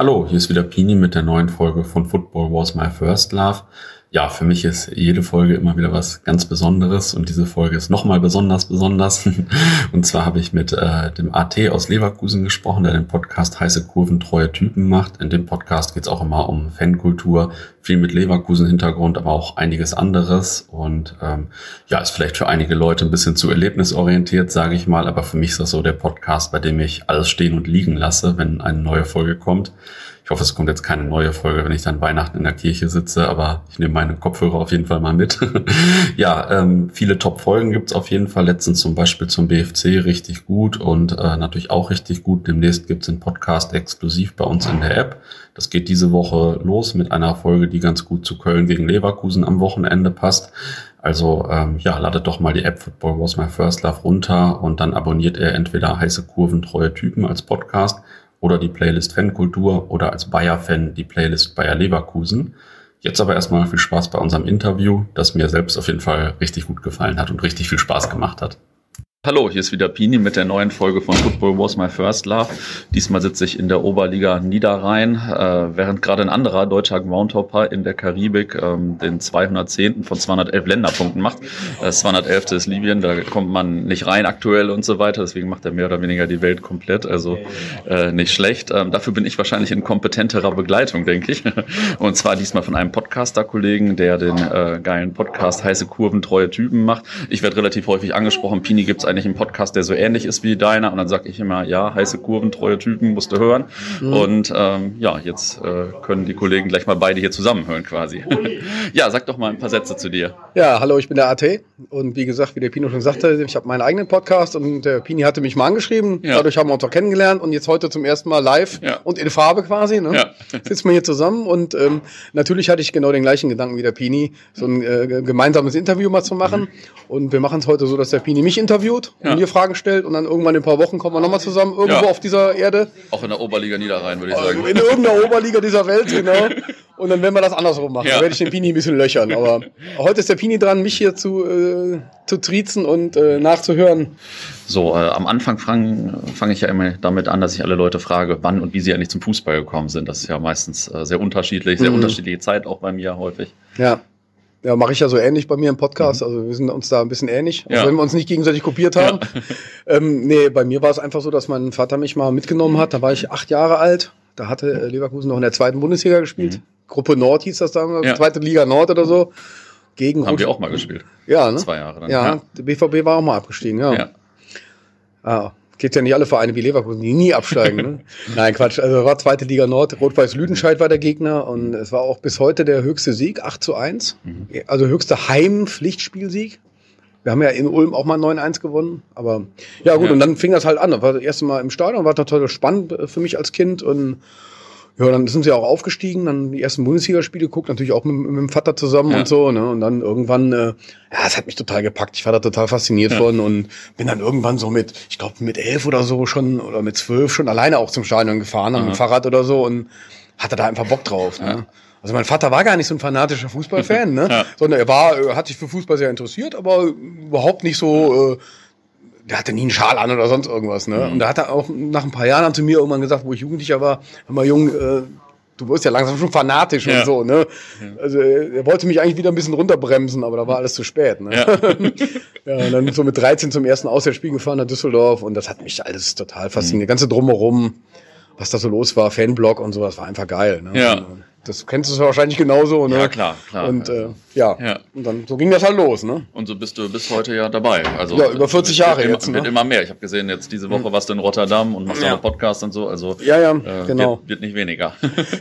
Hallo, hier ist wieder Pini mit der neuen Folge von Football Was My First Love ja, für mich ist jede Folge immer wieder was ganz Besonderes und diese Folge ist nochmal besonders besonders. und zwar habe ich mit äh, dem AT aus Leverkusen gesprochen, der den Podcast Heiße Kurven treue Typen macht. In dem Podcast geht es auch immer um Fankultur, viel mit Leverkusen-Hintergrund, aber auch einiges anderes. Und ähm, ja, ist vielleicht für einige Leute ein bisschen zu erlebnisorientiert, sage ich mal, aber für mich ist das so der Podcast, bei dem ich alles stehen und liegen lasse, wenn eine neue Folge kommt. Ich hoffe, es kommt jetzt keine neue Folge, wenn ich dann Weihnachten in der Kirche sitze, aber ich nehme meine Kopfhörer auf jeden Fall mal mit. ja, ähm, viele Top-Folgen gibt's auf jeden Fall. Letztens zum Beispiel zum BFC richtig gut und äh, natürlich auch richtig gut. Demnächst gibt's den Podcast exklusiv bei uns in der App. Das geht diese Woche los mit einer Folge, die ganz gut zu Köln gegen Leverkusen am Wochenende passt. Also ähm, ja, ladet doch mal die App Football Was My First Love runter und dann abonniert ihr entweder heiße Kurven treue Typen als Podcast oder die Playlist Fankultur oder als Bayer-Fan die Playlist Bayer Leverkusen. Jetzt aber erstmal viel Spaß bei unserem Interview, das mir selbst auf jeden Fall richtig gut gefallen hat und richtig viel Spaß gemacht hat. Hallo, hier ist wieder Pini mit der neuen Folge von Football Was My First Love. Diesmal sitze ich in der Oberliga Niederrhein, äh, während gerade ein anderer deutscher Groundhopper in der Karibik ähm, den 210. von 211 Länderpunkten macht. Das 211. ist Libyen, da kommt man nicht rein aktuell und so weiter, deswegen macht er mehr oder weniger die Welt komplett, also äh, nicht schlecht. Ähm, dafür bin ich wahrscheinlich in kompetenterer Begleitung, denke ich. Und zwar diesmal von einem Podcaster-Kollegen, der den äh, geilen Podcast Heiße Kurven, treue Typen macht. Ich werde relativ häufig angesprochen, Pini gibt's eigentlich einen Podcast, der so ähnlich ist wie deiner. Und dann sage ich immer, ja, heiße Kurven, treue Typen, musst du hören. Mhm. Und ähm, ja, jetzt äh, können die Kollegen gleich mal beide hier zusammenhören quasi. ja, sag doch mal ein paar Sätze zu dir. Ja, hallo, ich bin der AT. Und wie gesagt, wie der Pino schon sagte, ich habe meinen eigenen Podcast und der Pini hatte mich mal angeschrieben. Ja. Dadurch haben wir uns auch kennengelernt und jetzt heute zum ersten Mal live ja. und in Farbe quasi. Ne? Ja. Sitzen wir hier zusammen und ähm, natürlich hatte ich genau den gleichen Gedanken wie der Pini, so ein äh, gemeinsames Interview mal zu machen. Mhm. Und wir machen es heute so, dass der Pini mich interviewt interviewt ja. und mir Fragen stellt und dann irgendwann in ein paar Wochen kommen wir nochmal zusammen irgendwo ja. auf dieser Erde. Auch in der Oberliga Niederrhein, würde ich sagen. In irgendeiner Oberliga dieser Welt, genau. Und dann werden wir das andersrum machen. Ja. Dann werde ich den Pini ein bisschen löchern. Aber heute ist der Pini dran, mich hier zu, äh, zu triezen und äh, nachzuhören. So, äh, am Anfang fange fang ich ja immer damit an, dass ich alle Leute frage, wann und wie sie eigentlich zum Fußball gekommen sind. Das ist ja meistens äh, sehr unterschiedlich, sehr mhm. unterschiedliche Zeit auch bei mir häufig. Ja. Ja, mache ich ja so ähnlich bei mir im Podcast. Mhm. Also wir sind uns da ein bisschen ähnlich, also wenn wir uns nicht gegenseitig kopiert haben. Ja. Ähm, nee, bei mir war es einfach so, dass mein Vater mich mal mitgenommen hat. Da war ich acht Jahre alt. Da hatte äh, Leverkusen noch in der zweiten Bundesliga gespielt. Mhm. Gruppe Nord hieß das damals, ja. zweite Liga Nord oder so. Gegen Haben Rot wir auch mal gespielt. Ja, ne? Zwei Jahre dann. Ja, ja, der BVB war auch mal abgestiegen, ja. ja. Ah, Geht ja nicht alle Vereine wie Leverkusen, die nie absteigen. Ne? Nein, Quatsch. Also war zweite Liga Nord, Rot-Weiß Lüdenscheid war der Gegner und es war auch bis heute der höchste Sieg, 8 zu 1. Mhm. Also höchster Heim-Pflichtspielsieg. Wir haben ja in Ulm auch mal 9-1 gewonnen. Aber ja gut, ja. und dann fing das halt an. Das war das erste Mal im Stadion, war total spannend für mich als Kind und ja, dann sind sie auch aufgestiegen, dann die ersten Bundesligaspiele geguckt, natürlich auch mit, mit dem Vater zusammen ja. und so, ne? Und dann irgendwann, äh, ja, es hat mich total gepackt. Ich war da total fasziniert ja. von und bin dann irgendwann so mit, ich glaube mit elf oder so schon oder mit zwölf schon alleine auch zum Stadion gefahren, mit dem Fahrrad oder so und hatte da einfach Bock drauf. Ne? Ja. Also mein Vater war gar nicht so ein fanatischer Fußballfan, ne? Ja. Sondern er war, er hat sich für Fußball sehr interessiert, aber überhaupt nicht so. Äh, der hatte nie einen Schal an oder sonst irgendwas, ne? Mhm. Und da hat er auch nach ein paar Jahren zu mir irgendwann gesagt, wo ich Jugendlicher war, hör mal Jung, äh, du wirst ja langsam schon fanatisch ja. und so, ne? Ja. Also er wollte mich eigentlich wieder ein bisschen runterbremsen, aber da war alles zu spät, ne? Ja. ja und dann so mit 13 zum ersten Auswärtsspiel gefahren nach Düsseldorf und das hat mich alles total fasziniert. Mhm. Ganze drumherum, was da so los war, Fanblock und so, das war einfach geil, ne? Ja. Und, das kennst du wahrscheinlich genauso, ne? Ja, klar, klar. Und äh, ja. ja. und dann so ging das halt los, ne? Und so bist du bis heute ja dabei. Also ja, über 40 Jahre wird, jetzt. Ne? Wird immer mehr. Ich habe gesehen, jetzt diese Woche mhm. warst du in Rotterdam und machst ja. einen Podcast und so. Also ja, ja, äh, genau. Wird, wird, nicht weniger.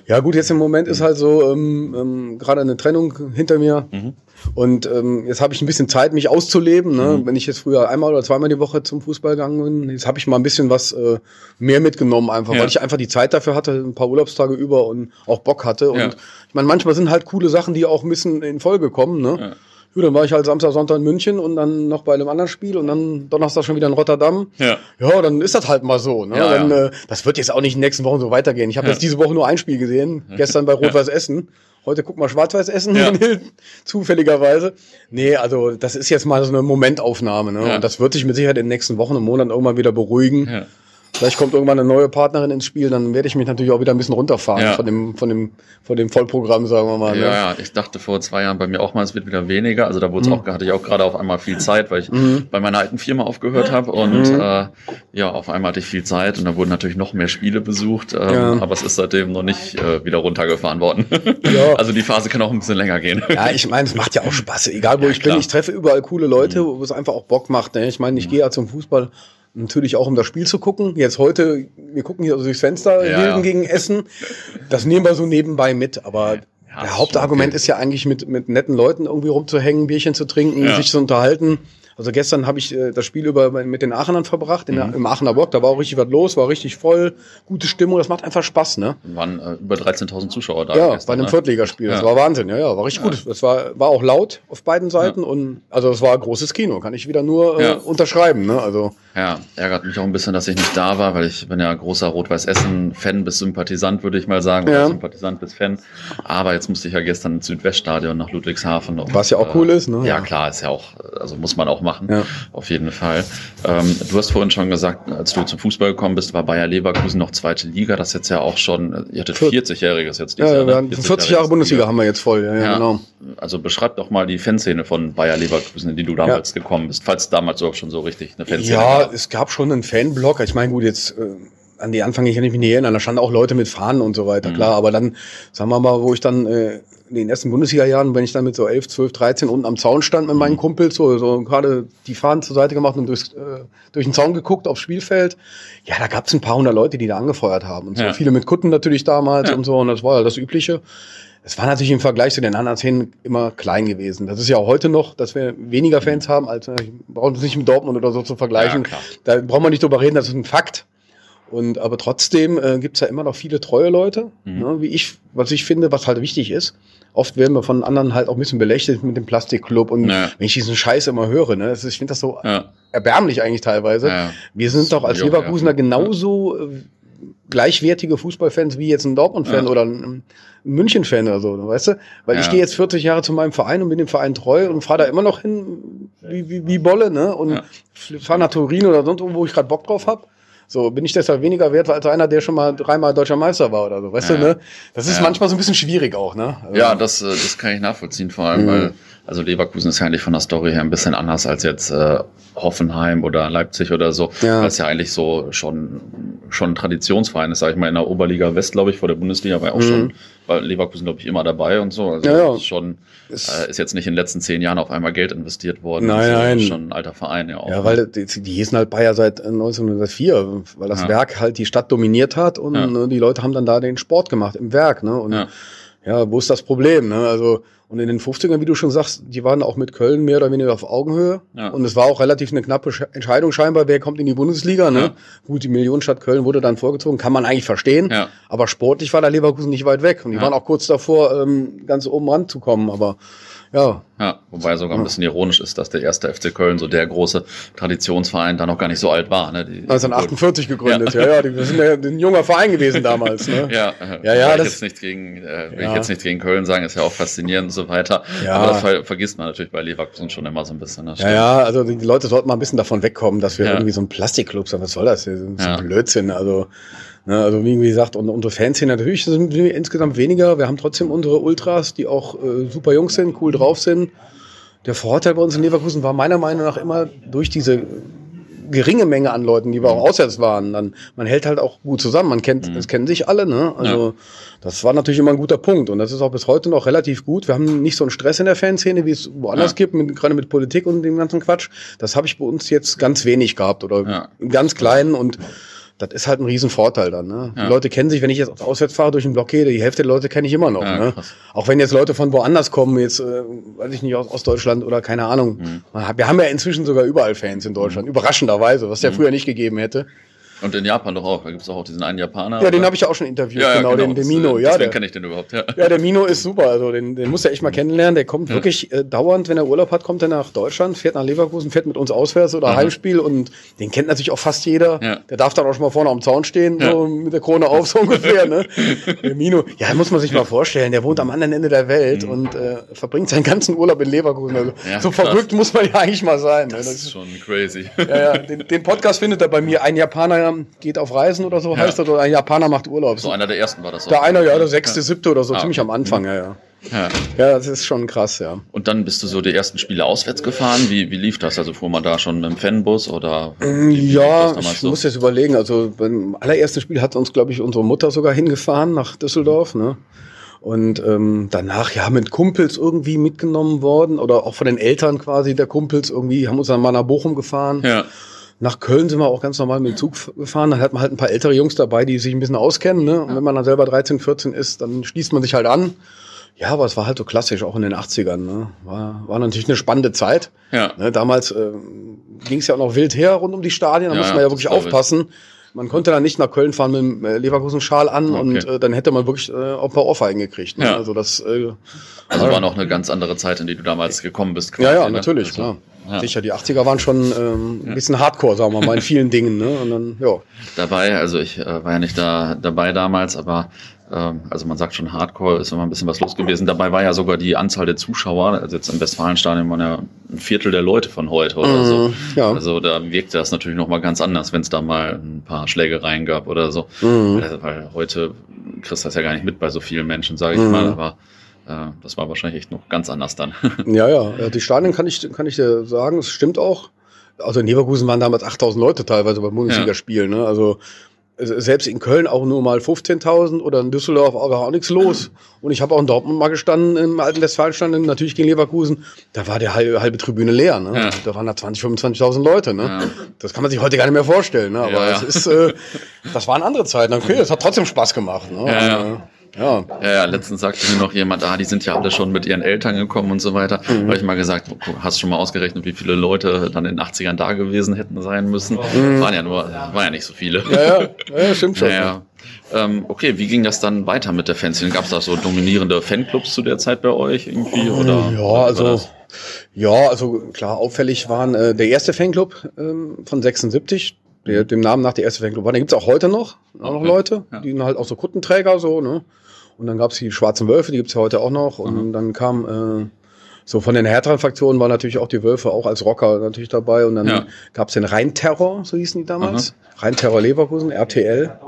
ja, gut, jetzt im Moment ist halt so ähm, ähm, gerade eine Trennung hinter mir. Mhm. Und ähm, jetzt habe ich ein bisschen Zeit, mich auszuleben. Ne? Mhm. Wenn ich jetzt früher einmal oder zweimal die Woche zum Fußball gegangen bin, jetzt habe ich mal ein bisschen was äh, mehr mitgenommen, einfach, weil ich einfach die Zeit dafür hatte, ein paar Urlaubstage über und auch Bock hatte. Und ja. ich meine, manchmal sind halt coole Sachen, die auch ein bisschen in Folge kommen. Ne? Ja. Gut, dann war ich halt Samstag, Sonntag in München und dann noch bei einem anderen Spiel und dann Donnerstag schon wieder in Rotterdam. Ja, ja dann ist das halt mal so. Ne? Ja, dann, Äh, das wird jetzt auch nicht in den nächsten Wochen so weitergehen. Ich habe ja. jetzt diese Woche nur ein Spiel gesehen, gestern bei Rot-Weiß Essen. Heute guck mal Schwarz-Weiß essen, ja. zufälligerweise. Nee, also das ist jetzt mal so eine Momentaufnahme. Ne? Ja. Und das wird sich mit Sicherheit in den nächsten Wochen und Monaten irgendwann wieder beruhigen. Vielleicht kommt irgendwann eine neue Partnerin ins Spiel, dann werde ich mich natürlich auch wieder ein bisschen runterfahren ja. von dem, von dem, von dem Vollprogramm, sagen wir mal. Ne? Ja, ja, ich dachte vor zwei Jahren bei mir auch mal, es wird wieder weniger. Also da wurde mhm. auch, hatte ich auch gerade auf einmal viel Zeit, weil ich mhm. bei meiner alten Firma aufgehört habe und mhm. äh, ja, auf einmal hatte ich viel Zeit und da wurden natürlich noch mehr Spiele besucht, ähm, ja. aber es ist seitdem noch nicht äh, wieder runtergefahren worden. Ja. Also die Phase kann auch ein bisschen länger gehen. Ja, ich meine, es macht ja auch Spaß, egal wo ich klar. bin. Ich treffe überall coole Leute, mhm. wo es einfach auch Bock macht. Ne? Ich meine, ich mhm. gehe ja zum Fußball Natürlich auch, um das Spiel zu gucken. Jetzt heute, wir gucken hier also durchs Fenster, ja, Hilden ja. gegen Essen. Das nehmen wir so nebenbei mit. Aber ja, der Hauptargument ist ja eigentlich mit, mit netten Leuten irgendwie rumzuhängen, Bierchen zu trinken, sich zu unterhalten. Also gestern habe ich äh, das Spiel über mit den Aachenern verbracht, in der, mhm. im Aachener Bock. Da war auch richtig was los, war richtig voll, gute Stimmung. Das macht einfach Spaß, ne? Waren äh, über 13.000 Zuschauer da. Ja, gestern, bei einem ne? Viertligaspiel. Ja. Das war Wahnsinn. Ja, ja, war richtig ja. gut. Das war war auch laut auf beiden Seiten ja. und also es war ein großes Kino. Kann ich wieder nur äh, unterschreiben, ne? Also ja, ärgert mich auch ein bisschen, dass ich nicht da war, weil ich bin ja großer Rot-Weiß-Essen-Fan bis Sympathisant, würde ich mal sagen. Oder Sympathisant bis Fan. Aber jetzt musste ich ja gestern ins Südweststadion nach Ludwigshafen. Was ja auch äh, cool ist, ne? Ja, klar, ist ja auch, also muss man auch machen. Ja. Auf jeden Fall. Ähm, du hast vorhin schon gesagt, als du zum Fußball gekommen bist, war Bayer Leverkusen noch zweite Liga. Das ist jetzt ja auch schon, ihr hattet 40-Jähriges jetzt. Ja, Jahr, ne? 40, 40 Jahre Bundesliga Liga. haben wir jetzt voll. Ja, ja, genau. Also beschreib doch mal die Fanszene von Bayer Leverkusen, in die du damals ja. gekommen bist, falls damals auch schon so richtig eine Fanszene Ja, war. es gab schon einen Fanblock. Ich meine, gut, jetzt... Äh, an die Anfang, ich kann mich nicht erinnern, da standen auch Leute mit Fahnen und so weiter, mhm. klar, aber dann, sagen wir mal, wo ich dann äh, in den ersten Bundesliga-Jahren, wenn ich dann mit so 11, 12, 13 unten am Zaun stand mit meinen mhm. Kumpels, so, so gerade die Fahnen zur Seite gemacht und durchs, äh, durch den Zaun geguckt aufs Spielfeld, ja, da gab es ein paar hundert Leute, die da angefeuert haben. Und so ja. viele mit Kutten natürlich damals ja. und so, und das war ja das Übliche. Es war natürlich im Vergleich zu den anderen Szenen immer klein gewesen. Das ist ja auch heute noch, dass wir weniger Fans haben, als ich brauche uns nicht mit Dortmund oder so zu vergleichen. Ja, da braucht man nicht drüber reden, das ist ein Fakt. Und aber trotzdem äh, gibt es ja immer noch viele treue Leute, mhm. ne, wie ich, was ich finde, was halt wichtig ist. Oft werden wir von anderen halt auch ein bisschen belächelt mit dem Plastikclub und ja. wenn ich diesen Scheiß immer höre, ne, ist, ich finde das so ja. erbärmlich eigentlich teilweise. Ja. Wir sind doch als Leverkusener genauso äh, gleichwertige Fußballfans wie jetzt ein Dortmund-Fan oder ein, München-Fan oder so, weißt du? Weil ich gehe jetzt 40 Jahre zu meinem Verein und bin dem Verein treu und fahre da immer noch hin wie, wie, wie Bolle, ne? Und fahre nach Turin oder sonst wo ich gerade Bock drauf hab. So, bin ich deshalb weniger wert als einer, der schon mal dreimal deutscher Meister war oder so, weißt ja. du, ne? Das ist ja. manchmal so ein bisschen schwierig auch, ne? Also ja, das, äh, das kann ich nachvollziehen, vor allem, mhm. weil, also Leverkusen ist ja eigentlich von der Story her ein bisschen anders als jetzt äh, Hoffenheim oder Leipzig oder so, ja. weil es ja eigentlich so schon, schon ein Traditionsverein ist, sag ich mal, in der Oberliga West, glaube ich, vor der Bundesliga war ja auch mhm. schon, war Leverkusen, glaube ich, immer dabei und so. Also ja, ja. Ist schon, äh, ist jetzt nicht in den letzten zehn Jahren auf einmal Geld investiert worden. Nein, nein. Ist schon ein alter Verein, ja auch. Ja, weil die, die hießen halt Bayer seit 1904, weil das. Werk halt die Stadt dominiert hat und ne, die Leute haben dann da den Sport gemacht im Werk, ne? Und ja, wo ist das Problem, ne? Also, und in den 50ern, wie du schon sagst, die waren auch mit Köln mehr oder weniger auf Augenhöhe. Ja. Und es war auch relativ eine knappe Entscheidung scheinbar, wer kommt in die Bundesliga. Ne? Ja. Gut, die Millionenstadt Köln wurde dann vorgezogen, kann man eigentlich verstehen. Ja. Aber sportlich war da Leverkusen nicht weit weg. Und die waren auch kurz davor, ähm, ganz oben ranzukommen. Aber ja. Ja, wobei sogar ein bisschen ironisch ist, dass der erste FC Köln, so der große Traditionsverein, da noch gar nicht so alt war. Ne? Die, 1948 gegründet, ja, ja, ja die sind ja ein junger Verein gewesen damals. Ne? ja, ja, ja. Ich das, jetzt nicht gegen, äh, will ja. ich jetzt nicht gegen Köln sagen, ist ja auch faszinierend und so weiter. Ja. Aber das ver vergisst man natürlich bei Leverkusen schon immer so ein bisschen. Ne? Ja, ja, also die Leute sollten mal ein bisschen davon wegkommen, dass wir ja. irgendwie so ein Plastikclub sind. Was soll das? Das ist ein Blödsinn. Also Ne, also wie gesagt, und unsere Fans hier natürlich sind wir insgesamt weniger. Wir haben trotzdem unsere Ultras, die auch äh, super Jungs sind, cool drauf sind. Der Vorteil bei uns in Leverkusen war meiner Meinung nach immer durch diese geringe Menge an Leuten, die wir auch auswärts waren, dann man hält halt auch gut zusammen. Man kennt, mhm. das kennen sich alle, ne? Also ja. das war natürlich immer ein guter Punkt und das ist auch bis heute noch relativ gut. Wir haben nicht so einen Stress in der Fanszene, wie es woanders ja. gibt, mit, gerade mit Politik und dem ganzen Quatsch. Das habe ich bei uns jetzt ganz wenig gehabt oder ja. ganz kleinen und das ist halt ein Riesenvorteil dann. Ne? Ja. Die Leute kennen sich, wenn ich jetzt auswärts fahre durch den Block gehe, die Hälfte der Leute kenne ich immer noch. Ja, ne? Auch wenn jetzt Leute von woanders kommen, jetzt, äh, weiß ich nicht, aus, aus Deutschland oder keine Ahnung. Mhm. Wir haben ja inzwischen sogar überall Fans in Deutschland, mhm. überraschenderweise, was es ja mhm. früher nicht gegeben hätte. Und in Japan doch auch. Da gibt es auch diesen einen Japaner. Ja, den habe ich ja auch schon interviewt, ja, ja, genau, genau, den, den Mino. Ja, deswegen kenne ich den überhaupt, ja. Ja, der Mino ist super. Also den, den muss er echt mal kennenlernen. Der kommt wirklich äh, dauernd, wenn er Urlaub hat, kommt er nach Deutschland, fährt nach Leverkusen, fährt mit uns auswärts oder mhm. Heimspiel und den kennt natürlich auch fast jeder. Der darf dann auch schon mal vorne am Zaun stehen, so mit der Krone auf, so ungefähr. Ne? Der Mino, ja, muss man sich mal vorstellen. Der wohnt am anderen Ende der Welt mhm. und äh, verbringt seinen ganzen Urlaub in Leverkusen. Also, so verrückt muss man ja eigentlich mal sein. Das, ne? das ist schon crazy. Ja, ja. Den, den Podcast findet er bei mir, ein Japaner geht auf Reisen oder so, ja. heißt das, oder ein Japaner macht Urlaub. So einer der ersten war das auch. Der einer, ja, der sechste, ja. siebte oder so, ah, ziemlich okay. am Anfang, ja, ja. Ja. ja, das ist schon krass, ja. Und dann bist du so die ersten Spiele auswärts gefahren. Wie, wie lief das? Also fuhr man da schon mit dem Fanbus oder? Mm, ja, ich so? muss jetzt überlegen. Also beim allerersten Spiel hat uns, glaube ich, unsere Mutter sogar hingefahren nach Düsseldorf. Ne? Und ähm, danach ja mit Kumpels irgendwie mitgenommen worden oder auch von den Eltern quasi der Kumpels irgendwie haben uns dann mal nach Bochum gefahren. Ja. Nach Köln sind wir auch ganz normal mit dem Zug gefahren. Dann hat man halt ein paar ältere Jungs dabei, die sich ein bisschen auskennen. Ne? Und wenn man dann selber 13, 14 ist, dann schließt man sich halt an. Ja, aber es war halt so klassisch, auch in den 80ern. Ne? War, war natürlich eine spannende Zeit. Ja. Ne, damals äh, ging es ja auch noch wild her rund um die Stadien, da ja, muss man ja wirklich aufpassen. Man konnte dann nicht nach Köln fahren mit dem äh, Leverkusen-Schal an okay. und äh, dann hätte man wirklich äh, auch ein paar Ohrfeigen gekriegt. Ne? Ja. Also das äh, also war noch eine ganz andere Zeit, in die du damals gekommen bist. Quasi, ja, ja, ne? natürlich, also, klar. Ja. Sicher, die 80er waren schon ähm, ein bisschen hardcore, sagen wir mal, in vielen Dingen. Ne? Und dann, ja. Dabei, also ich äh, war ja nicht da dabei damals, aber also man sagt schon Hardcore, ist immer ein bisschen was los gewesen. Dabei war ja sogar die Anzahl der Zuschauer, also jetzt im Westfalenstadion waren ja ein Viertel der Leute von heute oder so. Mm, ja. Also da wirkte das natürlich nochmal ganz anders, wenn es da mal ein paar Schlägereien gab oder so. Mm. Weil heute kriegst du das ja gar nicht mit bei so vielen Menschen, sage ich mm. mal, aber äh, das war wahrscheinlich echt noch ganz anders dann. ja, ja, die Stadien kann ich, kann ich dir sagen, es stimmt auch. Also in Leverkusen waren damals 8000 Leute teilweise bei Bundesligaspielen. Ja. Ne? Also selbst in Köln auch nur mal 15.000 oder in Düsseldorf war auch nichts los. Und ich habe auch in Dortmund mal gestanden, im alten Westfalenstadion, natürlich gegen Leverkusen. Da war der halbe, halbe Tribüne leer. Ne? Ja. Da waren da 20, 25.000 Leute. Ne? Ja. Das kann man sich heute gar nicht mehr vorstellen. Ne? Aber ja. es ist, äh, das waren andere Zeiten. Okay, es hat trotzdem Spaß gemacht. Ne? Ja, ja. Ja. ja, letztens sagte mir noch jemand, ah, die sind ja alle schon mit ihren Eltern gekommen und so weiter. Mhm. habe ich mal gesagt, hast du schon mal ausgerechnet, wie viele Leute dann in den 80ern da gewesen hätten sein müssen? Mhm. Waren ja nur, waren ja nicht so viele. Ja, ja, ja stimmt schon. Ja, ähm, okay, wie ging das dann weiter mit der Fanszene? Gab es da so dominierende Fanclubs zu der Zeit bei euch irgendwie? Oder, ja, also, ja, also klar, auffällig waren äh, der erste Fanclub ähm, von 76, der, dem Namen nach der erste Fanclub war. Den gibt's auch heute noch, auch noch Leute, ja. die sind halt auch so Kuttenträger, so, ne? Und dann gab's die Schwarzen Wölfe, die gibt's ja heute auch noch. Und mhm. dann kam äh, so von den härteren Fraktionen waren natürlich auch die Wölfe auch als Rocker natürlich dabei. Und dann ja. gab's den Rheinterror, so hießen die damals. Mhm. Rheinterror Leverkusen, RTL.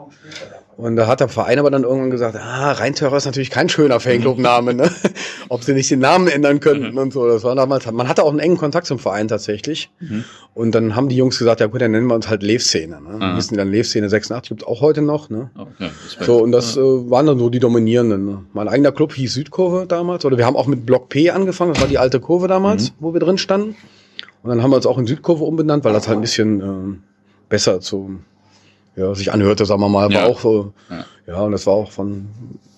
Und da hat der Verein aber dann irgendwann gesagt, ah, Rheinterror ist natürlich kein schöner Fanclub-Name, ne? Ob sie nicht den Namen ändern könnten mhm. und so. Das war damals, man hatte auch einen engen Kontakt zum Verein tatsächlich. Mhm. Und dann haben die Jungs gesagt, ja gut, dann nennen wir uns halt Lev-Szene. Ne? Mhm. Hießen die dann Lev-Szene 86, gibt's auch heute noch, ne? Okay, so, und das äh, waren dann so die Dominierenden. Ne? Mein eigener Club hieß Südkurve damals, oder wir haben auch mit Block P angefangen, das war die alte Kurve damals, mhm. wo wir drin standen. Und dann haben wir uns auch in Südkurve umbenannt, weil das halt ein bisschen äh, besser zu ja, sich anhörte, sagen wir mal, war ja. auch so, ja. ja, und das war auch von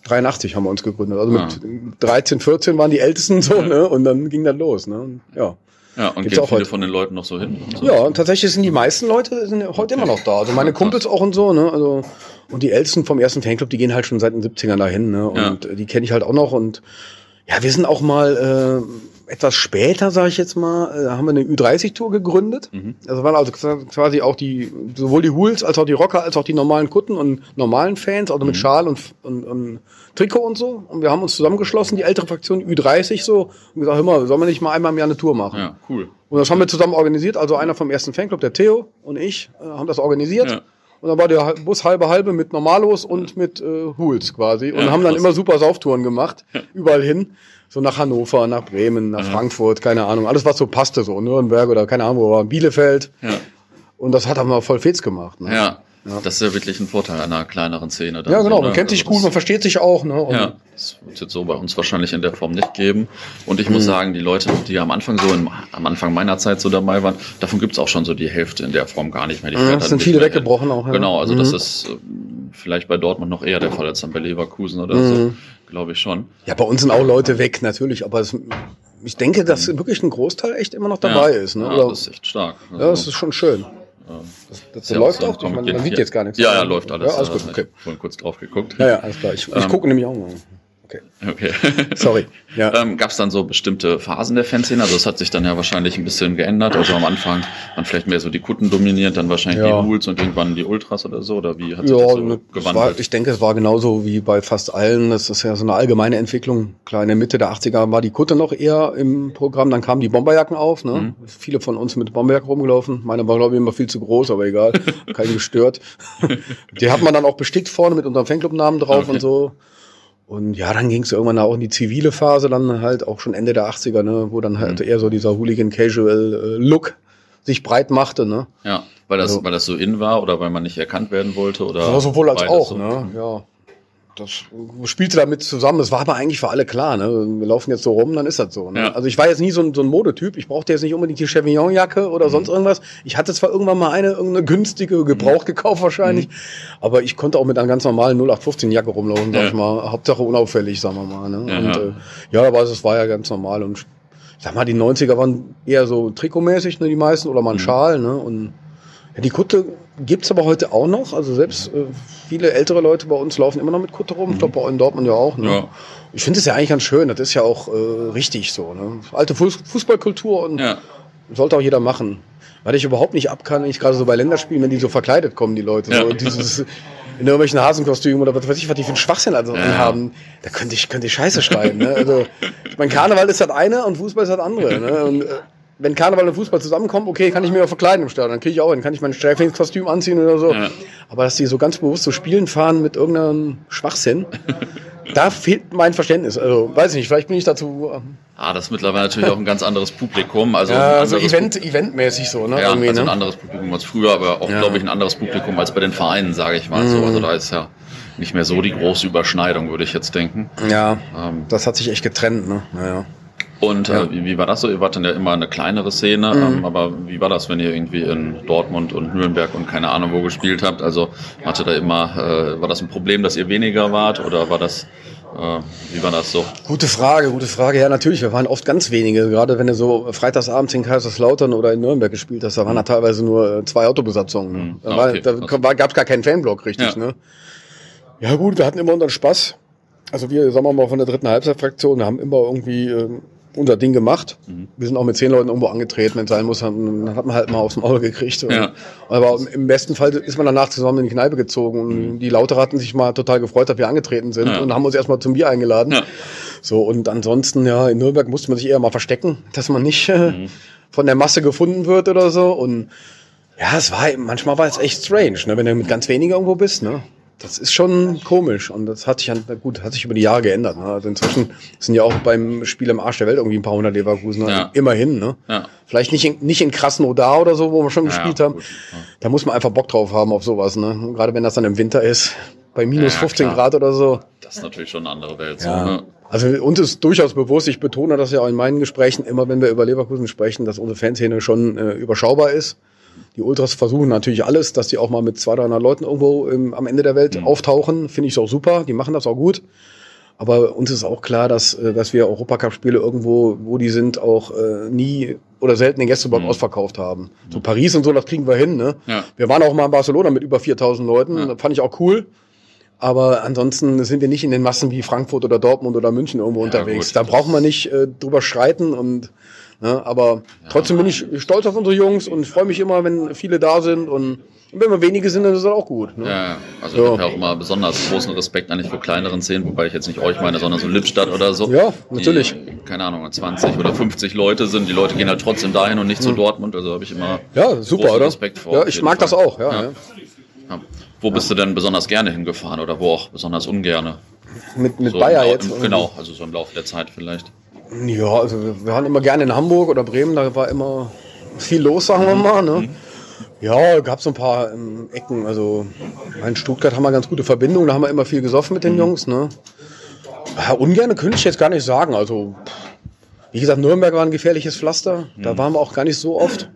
83 haben wir uns gegründet. Also mit 13, 14 waren die Ältesten so, ne? Und dann ging das los, ne? Und, ja. Ja, und Gibt's auch viele heute. von den Leuten noch so hin. So. Ja, und tatsächlich sind die meisten Leute sind heute immer noch da. Also meine Kumpels auch und so, ne? Also, und die Ältesten vom ersten Fanclub, die gehen halt schon seit den 70ern dahin, ne? Und ja. die kenne ich halt auch noch. Und ja, wir sind auch mal, äh, etwas später, sage ich jetzt mal, äh, haben wir eine Ü30-Tour gegründet. Mhm. Also waren also quasi auch die, sowohl die Hools als auch die Rocker, als auch die normalen Kutten und normalen Fans, also mit mhm. Schal und, und, und, Trikot und so. Und wir haben uns zusammengeschlossen, die ältere Fraktion Ü30 so, und gesagt, hör mal, sollen wir nicht mal einmal im Jahr eine Tour machen? Ja, cool. Und das haben wir zusammen organisiert, also einer vom ersten Fanclub, der Theo und ich, äh, haben das organisiert. Ja. Und dann war der Bus halbe halbe mit Normalos und mit äh, Hools quasi. Und ja, haben dann immer super Sauftouren gemacht, überall hin so nach Hannover, nach Bremen, nach ja. Frankfurt, keine Ahnung, alles was so passte, so Nürnberg oder keine Ahnung, wo war Bielefeld. Ja. Und das hat er mal voll Fets gemacht. Ne? Ja. Ja. Das ist ja wirklich ein Vorteil einer kleineren Szene. Ja, genau, so, ne? man kennt sich also gut, man versteht sich auch. Ne? Und ja, das wird es jetzt so bei uns wahrscheinlich in der Form nicht geben. Und ich mhm. muss sagen, die Leute, die am Anfang so, in, am Anfang meiner Zeit so dabei waren, davon gibt es auch schon so die Hälfte in der Form gar nicht mehr. Die ja, es sind viele weggebrochen hin. auch. Ja. Genau, also mhm. das ist äh, vielleicht bei Dortmund noch eher der Fall als dann bei Leverkusen oder mhm. so, glaube ich schon. Ja, bei uns sind auch Leute weg, natürlich, aber es, ich denke, dass wirklich ein Großteil echt immer noch dabei ja. ist. Ne? Ja, das ist echt stark. Also, ja, das ist schon schön. Das, das ja läuft auch, man, man sieht jetzt gar nichts. Ja, ja, läuft alles. Ja, alles gut, okay. Ich vorhin kurz drauf geguckt. Ja, ja, alles klar. Ich, ich ähm, gucke nämlich auch mal. Okay. Okay. Sorry. Ja. Ähm, Gab es dann so bestimmte Phasen der Fanszene? Also es hat sich dann ja wahrscheinlich ein bisschen geändert. Also am Anfang waren vielleicht mehr so die Kutten dominiert, dann wahrscheinlich ja. die Hools und irgendwann die Ultras oder so. Oder wie hat sich ja, das so ne, gewandelt? War, ich denke, es war genauso wie bei fast allen. Das ist ja so eine allgemeine Entwicklung. Klar, in der Mitte der 80er war die Kutte noch eher im Programm. Dann kamen die Bomberjacken auf. Ne? Mhm. Viele von uns mit Bomberjacken rumgelaufen. Meine war, glaube ich, immer viel zu groß, aber egal. Keinen gestört. die hat man dann auch bestickt vorne mit unserem Fanclub-Namen drauf okay. und so. Und ja, dann ging es irgendwann auch in die zivile Phase, dann halt auch schon Ende der 80er, ne, wo dann halt mhm. eher so dieser Hooligan-Casual-Look äh, sich breit machte. Ne? Ja, weil das, also, weil das so in war oder weil man nicht erkannt werden wollte? Oder ja, sowohl als auch, so. ne? Ja das spielte damit zusammen. Das war aber eigentlich für alle klar. Ne? Wir laufen jetzt so rum, dann ist das so. Ne? Ja. Also ich war jetzt nie so ein, so ein Modetyp. Ich brauchte jetzt nicht unbedingt die Chevignon-Jacke oder mhm. sonst irgendwas. Ich hatte zwar irgendwann mal eine, irgendeine günstige, gebraucht gekauft wahrscheinlich, mhm. aber ich konnte auch mit einer ganz normalen 0815-Jacke rumlaufen, sag ja. ich mal. Hauptsache unauffällig, sagen wir mal. Ne? Ja, und äh, ja, aber es war ja ganz normal. Und ich sag mal, die 90er waren eher so trikotmäßig, ne, die meisten, oder mal ein mhm. Schal. Ne? Und ja, die Kutte gibt's aber heute auch noch. Also selbst äh, viele ältere Leute bei uns laufen immer noch mit Kutte rum. Mhm. Ich glaube, bei euch in Dortmund ja auch. Ne? Ja. Ich finde es ja eigentlich ganz schön. Das ist ja auch äh, richtig so. Ne? Alte Fußballkultur und ja. sollte auch jeder machen. Was ich überhaupt nicht ab kann, ich gerade so bei Länderspielen, wenn die so verkleidet kommen, die Leute. So, dieses, in irgendwelchen Hasenkostümen oder was weiß ich, was die für einen Schwachsinn also ja. haben, da könnte ich, könnte ich Scheiße schreiben. Ne? Also, mein Karneval ist das eine und Fußball ist das andere. Ne? Und, äh, wenn Karneval und Fußball zusammenkommen, okay, kann ich mir auch verkleiden im Stadion. Dann kriege ich auch hin, kann ich mein Sträflingskostüm anziehen oder so. Ja. Aber dass die so ganz bewusst so spielen fahren mit irgendeinem Schwachsinn, da fehlt mein Verständnis. Also, weiß ich nicht, vielleicht bin ich dazu. Ähm ah, das ist mittlerweile natürlich auch ein ganz anderes Publikum. Also, ja, also Event, Eventmäßig so, ne? Ja, also ne? ein anderes Publikum als früher, aber auch, ja. glaube ich, ein anderes Publikum als bei den Vereinen, sage ich mal. Mhm. So, also da ist ja nicht mehr so die große Überschneidung, würde ich jetzt denken. Ja, ähm, das hat sich echt getrennt, ne? Naja. Und äh, ja. äh, wie, wie, war das so? Ihr wart dann ja immer eine kleinere Szene, mhm. ähm, aber wie war das, wenn ihr irgendwie in Dortmund und Nürnberg und keine Ahnung wo gespielt habt? Also hatte da immer, äh, war das ein Problem, dass ihr weniger wart oder war das, äh, wie war das so? Gute Frage, gute Frage. Ja, natürlich, wir waren oft ganz wenige, gerade wenn du so freitagsabends in Kaiserslautern oder in Nürnberg gespielt hast, da waren da teilweise nur äh, zwei Autobesatzungen. Ne? Mhm. Da, war, okay. da gab es gar keinen Fanblock, richtig, ja. ne? Ja gut, wir hatten immer unseren Spaß. Also wir, sagen wir mal, von der dritten Halbzeitfraktion, haben immer irgendwie äh, unser Ding gemacht. Mhm. Wir sind auch mit zehn Leuten irgendwo angetreten, wenn es sein muss, dann hat man halt mal aufs Maul gekriegt. Ja. Aber im besten Fall ist man danach zusammen in die Kneipe gezogen und mhm. die Lauter hatten sich mal total gefreut, dass wir angetreten sind ja. und haben uns erstmal zum Bier eingeladen. Ja. So, und ansonsten, ja, in Nürnberg musste man sich eher mal verstecken, dass man nicht äh, mhm. von der Masse gefunden wird oder so. Und ja, es war, manchmal war es echt strange, ne, wenn du mit ganz wenigen irgendwo bist, ne? Das ist schon komisch und das hat sich gut, hat sich über die Jahre geändert. Ne? Also inzwischen sind ja auch beim Spiel im Arsch der Welt irgendwie ein paar hundert Leverkusen, also ja. immerhin. Ne? Ja. Vielleicht nicht in, nicht in Krasnodar oder so, wo wir schon ja, gespielt haben. Da muss man einfach Bock drauf haben auf sowas. Ne? Gerade wenn das dann im Winter ist, bei minus 15 klar. Grad oder so. Das ist natürlich schon eine andere Welt. So, ne? Also uns ist durchaus bewusst, ich betone das ja auch in meinen Gesprächen immer, wenn wir über Leverkusen sprechen, dass unsere Fanszene schon äh, überschaubar ist. Die Ultras versuchen natürlich alles, dass die auch mal mit 200, 300 Leuten irgendwo im, am Ende der Welt mhm. auftauchen. Finde ich auch super. Die machen das auch gut. Aber uns ist auch klar, dass, äh, dass wir Europacup-Spiele irgendwo, wo die sind, auch äh, nie oder selten den Gästeblock mhm. ausverkauft haben. So Paris und so, das kriegen wir hin. Ne? Ja. Wir waren auch mal in Barcelona mit über 4000 Leuten. Ja. Fand ich auch cool. Aber ansonsten sind wir nicht in den Massen wie Frankfurt oder Dortmund oder München irgendwo ja, unterwegs. Gut. Da brauchen wir nicht äh, drüber schreiten und Ne? Aber ja, trotzdem bin ich stolz auf unsere Jungs und freue mich immer, wenn viele da sind und wenn wir wenige sind, dann ist das auch gut. Ne? Ja, also so. ich habe ja auch immer besonders großen Respekt eigentlich vor kleineren Szenen, wobei ich jetzt nicht euch meine, sondern so Lippstadt oder so. Ja, natürlich. Die, keine Ahnung, 20 oder 50 Leute sind. Die Leute gehen halt trotzdem dahin und nicht zu hm. Dortmund. Also habe ich immer ja, super, oder? Respekt vor. Ja, ich mag Fall. das auch. Ja, ja. ja. Wo bist du denn besonders gerne hingefahren oder wo auch besonders ungerne? Mit, mit so Bayer jetzt? Genau, also so im Laufe der Zeit vielleicht. Ja, also wir waren immer gerne in Hamburg oder Bremen, da war immer viel los, sagen wir mal. Ne? Ja, gab so ein paar ähm, Ecken. Also in Stuttgart haben wir ganz gute Verbindungen, da haben wir immer viel gesoffen mit den mhm. Jungs. Ne? Ja, ungerne könnte ich jetzt gar nicht sagen. Also, wie gesagt, Nürnberg war ein gefährliches Pflaster. Da mhm. waren wir auch gar nicht so oft.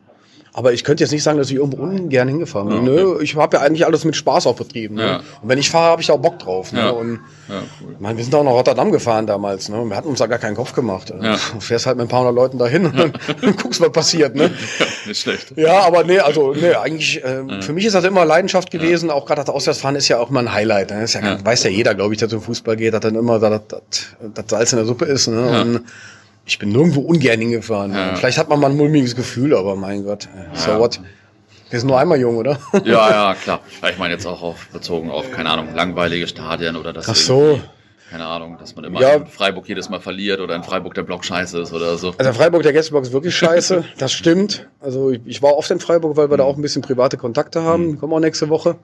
Aber ich könnte jetzt nicht sagen, dass ich irgendwo ungern hingefahren bin. Ja, okay. Nö, ich habe ja eigentlich alles mit Spaß auch betrieben. Ne? Ja. Und wenn ich fahre, habe ich auch Bock drauf. Ne? Und ja, cool. man, wir sind auch nach Rotterdam gefahren damals. Ne? Wir hatten uns da gar keinen Kopf gemacht. Ja. Du fährst halt mit ein paar hundert Leuten dahin und dann guckst, was passiert. Ne? Ja, nicht schlecht. Ja, aber nee, also nee, eigentlich, äh, für mich ist das immer Leidenschaft gewesen. Auch gerade das Auswärtsfahren ist ja auch mal ein Highlight. Ne? Das ja, weiß ja jeder, glaube ich, der zum Fußball geht, dass dann immer das, das, das Salz in der Suppe ist. Ne? Und ich bin nirgendwo ungern hingefahren. Ja. Vielleicht hat man mal ein mulmiges Gefühl, aber mein Gott, so ja. what. Wir sind nur einmal jung, oder? Ja, ja, klar. Ich meine jetzt auch auf, bezogen auf, keine Ahnung, langweilige Stadien oder das. Ach so. Keine Ahnung, dass man immer ja. in Freiburg jedes Mal verliert oder in Freiburg der Block scheiße ist oder so. Also Freiburg, der Gästeblock ist wirklich scheiße, das stimmt. Also ich war oft in Freiburg, weil wir mhm. da auch ein bisschen private Kontakte haben. Mhm. Kommen auch nächste Woche.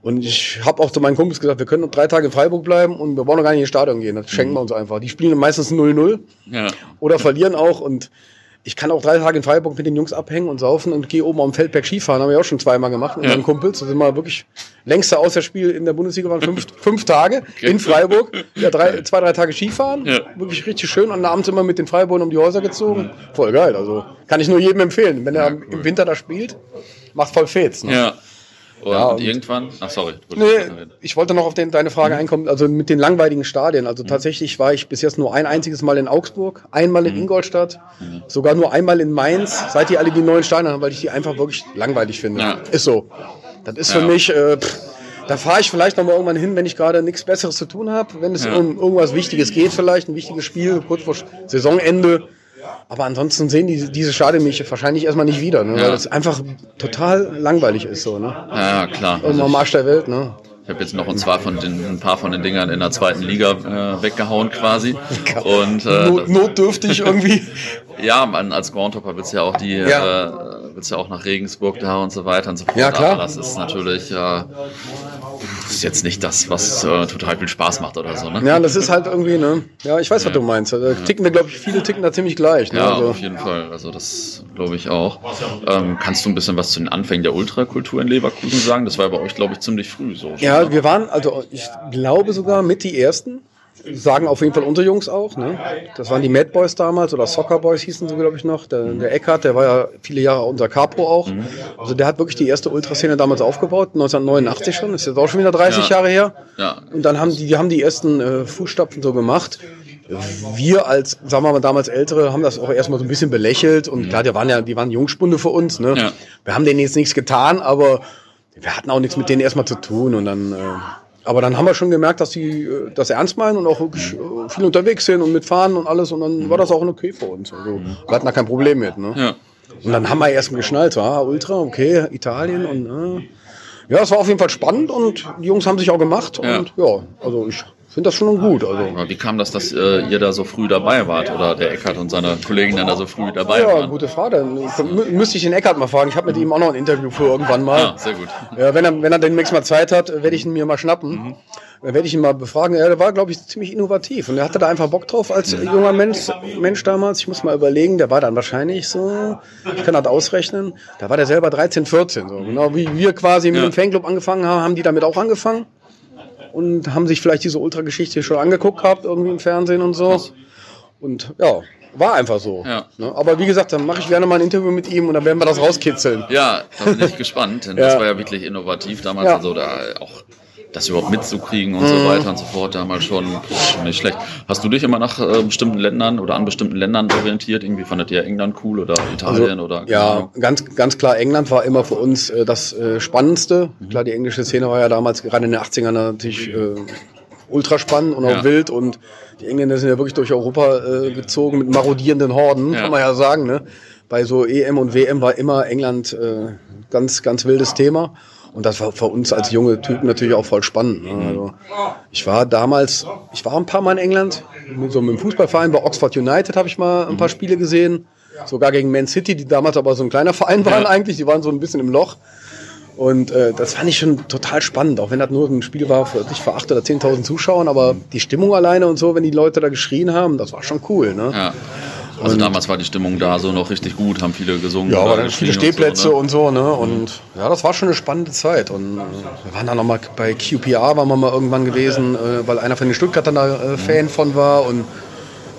Und ich habe auch zu meinen Kumpels gesagt, wir können noch drei Tage in Freiburg bleiben und wir wollen noch gar nicht ins Stadion gehen. Das schenken wir uns einfach. Die spielen meistens 0-0 ja. oder verlieren auch. Und ich kann auch drei Tage in Freiburg mit den Jungs abhängen und saufen und gehe oben am Feldberg Skifahren. Haben wir auch schon zweimal gemacht mit ja. meinen Kumpels. Das sind mal wirklich längste Auswärtsspiel in der Bundesliga waren fünf, fünf Tage in Freiburg. Ja, drei, zwei, drei Tage Skifahren. Ja. Wirklich richtig schön. Und abends immer mit den Freiburgern um die Häuser gezogen. Voll geil. Also kann ich nur jedem empfehlen. Wenn er ja, cool. im Winter da spielt, macht voll Fets. Ne? Ja. Und, ja, und irgendwann, ach sorry. Nee, ich wollte noch auf den, deine Frage mhm. einkommen, also mit den langweiligen Stadien. Also mhm. tatsächlich war ich bis jetzt nur ein einziges Mal in Augsburg, einmal in mhm. Ingolstadt, mhm. sogar nur einmal in Mainz, seit die alle die neuen Stadien haben, weil ich die einfach wirklich langweilig finde. Ja. Ist so. Das ist ja. für mich, äh, pff, da fahre ich vielleicht noch mal irgendwann hin, wenn ich gerade nichts Besseres zu tun habe, wenn es um irgendwas Wichtiges geht vielleicht, ein wichtiges Spiel, kurz vor Saisonende aber ansonsten sehen die diese Stadien mich wahrscheinlich erstmal nicht wieder, ne? Ja. weil es einfach total langweilig ist. So, ne? Ja, klar. Und am Arsch der Welt. Ne? Ich habe jetzt noch und zwar von den, ein paar von den Dingern in der zweiten Liga äh, weggehauen quasi. Und, äh, Not, notdürftig irgendwie. ja, man, als Groundhopper willst ja auch die, ja. Äh, willst ja auch nach Regensburg da und so weiter und so fort. Ja, klar. Aber das ist natürlich äh, ist jetzt nicht das, was äh, total viel Spaß macht oder so, ne? Ja, das ist halt irgendwie, ne? Ja, ich weiß, was du meinst. Da ticken wir, glaube ich, viele ticken da ziemlich gleich. Ne? Ja, also. auf jeden Fall. Also das glaube ich auch. Ähm, kannst du ein bisschen was zu den Anfängen der Ultrakultur in Leverkusen sagen? Das war bei euch, glaube ich, ziemlich früh so. Ja, ne? wir waren, also ich glaube sogar mit die Ersten sagen auf jeden Fall unsere Jungs auch. Ne? Das waren die Mad Boys damals oder Soccer Boys hießen sie, glaube ich, noch. Der, der Eckhart, der war ja viele Jahre unser Capo auch. Mhm. Also der hat wirklich die erste Ultraszene damals aufgebaut, 1989 schon. Das ist jetzt auch schon wieder 30 ja. Jahre her. Ja. Und dann haben die, die haben die ersten äh, Fußstapfen so gemacht. Wir als, sagen wir mal, damals Ältere haben das auch erstmal so ein bisschen belächelt. Und klar, die waren ja, die waren Jungspunde für uns. Ne? Ja. Wir haben denen jetzt nichts getan, aber wir hatten auch nichts mit denen erstmal zu tun. Und dann... Äh, aber dann haben wir schon gemerkt, dass sie äh, das ernst meinen und auch wirklich äh, viel unterwegs sind und mitfahren und alles. Und dann war das auch okay für uns. Also, wir hatten da kein Problem mit. Ne? Ja. Und dann haben wir erst mal geschnallt, ah, Ultra, okay, Italien und äh, ja, es war auf jeden Fall spannend und die Jungs haben sich auch gemacht. Ja. Und ja, also ich finde das schon gut. Also. Wie kam das, dass äh, ihr da so früh dabei wart oder der Eckert und seine Kollegen dann da so früh dabei ja, waren? Ja, gute Frage. Müsste ich den Eckert mal fragen. Ich habe mit ihm auch noch ein Interview für irgendwann mal. Ja, sehr gut. Ja, wenn er, wenn er demnächst mal Zeit hat, werde ich ihn mir mal schnappen. Mhm. Dann werde ich ihn mal befragen. Er war, glaube ich, ziemlich innovativ und er hatte da einfach Bock drauf als junger Mensch, Mensch damals. Ich muss mal überlegen, der war dann wahrscheinlich so, ich kann das ausrechnen, da war der selber 13, 14. So. Genau wie wir quasi mit ja. dem Fanclub angefangen haben, haben die damit auch angefangen und haben sich vielleicht diese Ultra-Geschichte schon angeguckt gehabt, irgendwie im Fernsehen und so. Und ja, war einfach so. Ja. Ne? Aber wie gesagt, dann mache ich gerne mal ein Interview mit ihm und dann werden wir das rauskitzeln. Ja, da bin ich gespannt, denn ja. das war ja wirklich innovativ damals. Ja. Also da auch das überhaupt mitzukriegen und mhm. so weiter und so fort, damals schon nicht schlecht. Hast du dich immer nach äh, bestimmten Ländern oder an bestimmten Ländern orientiert? Irgendwie fandet ihr England cool oder Italien also, oder? Ja, ganz, ganz klar, England war immer für uns äh, das äh, Spannendste. Mhm. Klar, die englische Szene war ja damals gerade in den 80ern natürlich äh, ultra spannend und auch ja. wild und die Engländer sind ja wirklich durch Europa äh, gezogen mit marodierenden Horden, ja. kann man ja sagen. Ne? Bei so EM und WM war immer England äh, ganz, ganz wildes Thema. Und das war für uns als junge Typen natürlich auch voll spannend. Ne? Also ich war damals, ich war ein paar Mal in England, mit so einem Fußballverein bei Oxford United habe ich mal ein paar Spiele gesehen. Sogar gegen Man City, die damals aber so ein kleiner Verein waren eigentlich, die waren so ein bisschen im Loch. Und äh, das fand ich schon total spannend, auch wenn das nur ein Spiel war für, nicht für 8.000 oder 10.000 Zuschauern, aber die Stimmung alleine und so, wenn die Leute da geschrien haben, das war schon cool. Ne? Ja. Also und damals war die Stimmung da so noch richtig gut, haben viele gesungen. Ja, aber dann viele Stehplätze und so, ne? Und, so, ne? und mhm. ja, das war schon eine spannende Zeit. Und äh, wir waren dann nochmal bei QPR, waren wir mal irgendwann gewesen, äh, weil einer von den Stuttgartern da äh, Fan von war. Und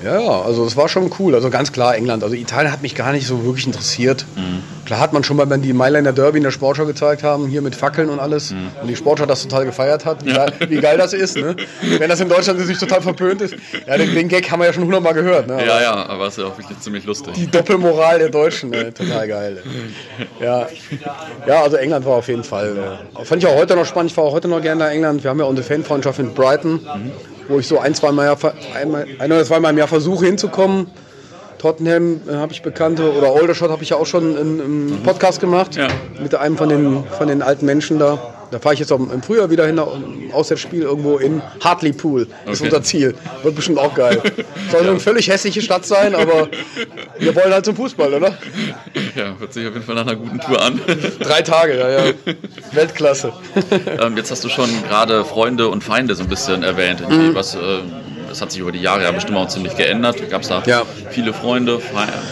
Ja, also es war schon cool. Also ganz klar England. Also Italien hat mich gar nicht so wirklich interessiert. Mhm. Klar hat man schon mal, wenn die Mailänder Derby in der Sportschau gezeigt haben, hier mit Fackeln und alles, mhm. und die Sportschau das total gefeiert hat, wie, ja. geil, wie geil, das ist. Ne? Wenn das in Deutschland nicht total verpönt ist. Ja, den, den, Gag haben wir ja schon hundertmal gehört. Ne? ja, ja, aber es ist ja auch wirklich ziemlich lustig. Die Doppelmoral der Deutschen, ne? total geil. Ja. ja, also England war auf jeden Fall. Äh, fand ich auch heute noch spannend. Ich war auch heute noch gerne in England. Wir haben ja unsere Fanfreundschaft in Brighton. Mhm wo ich so ein, zwei Mal, einmal, ein oder zweimal im Jahr versuche hinzukommen. Tottenham äh, habe ich Bekannte oder Oldershot habe ich ja auch schon im, im Podcast gemacht ja. mit einem von den, von den alten Menschen da. Da fahre ich jetzt auch im Frühjahr wieder hin, aus dem Spiel irgendwo in Hartlepool. Das ist unser Ziel. Wird bestimmt auch geil. Soll ja. eine völlig hässliche Stadt sein, aber wir wollen halt zum Fußball, oder? Ja, hört sich auf jeden Fall nach einer guten Tour an. Drei Tage, ja, ja. Weltklasse. Ähm, jetzt hast du schon gerade Freunde und Feinde so ein bisschen erwähnt. Mhm. Was, äh, das hat sich über die Jahre ja bestimmt auch ziemlich geändert. Gab es da ja. viele Freunde?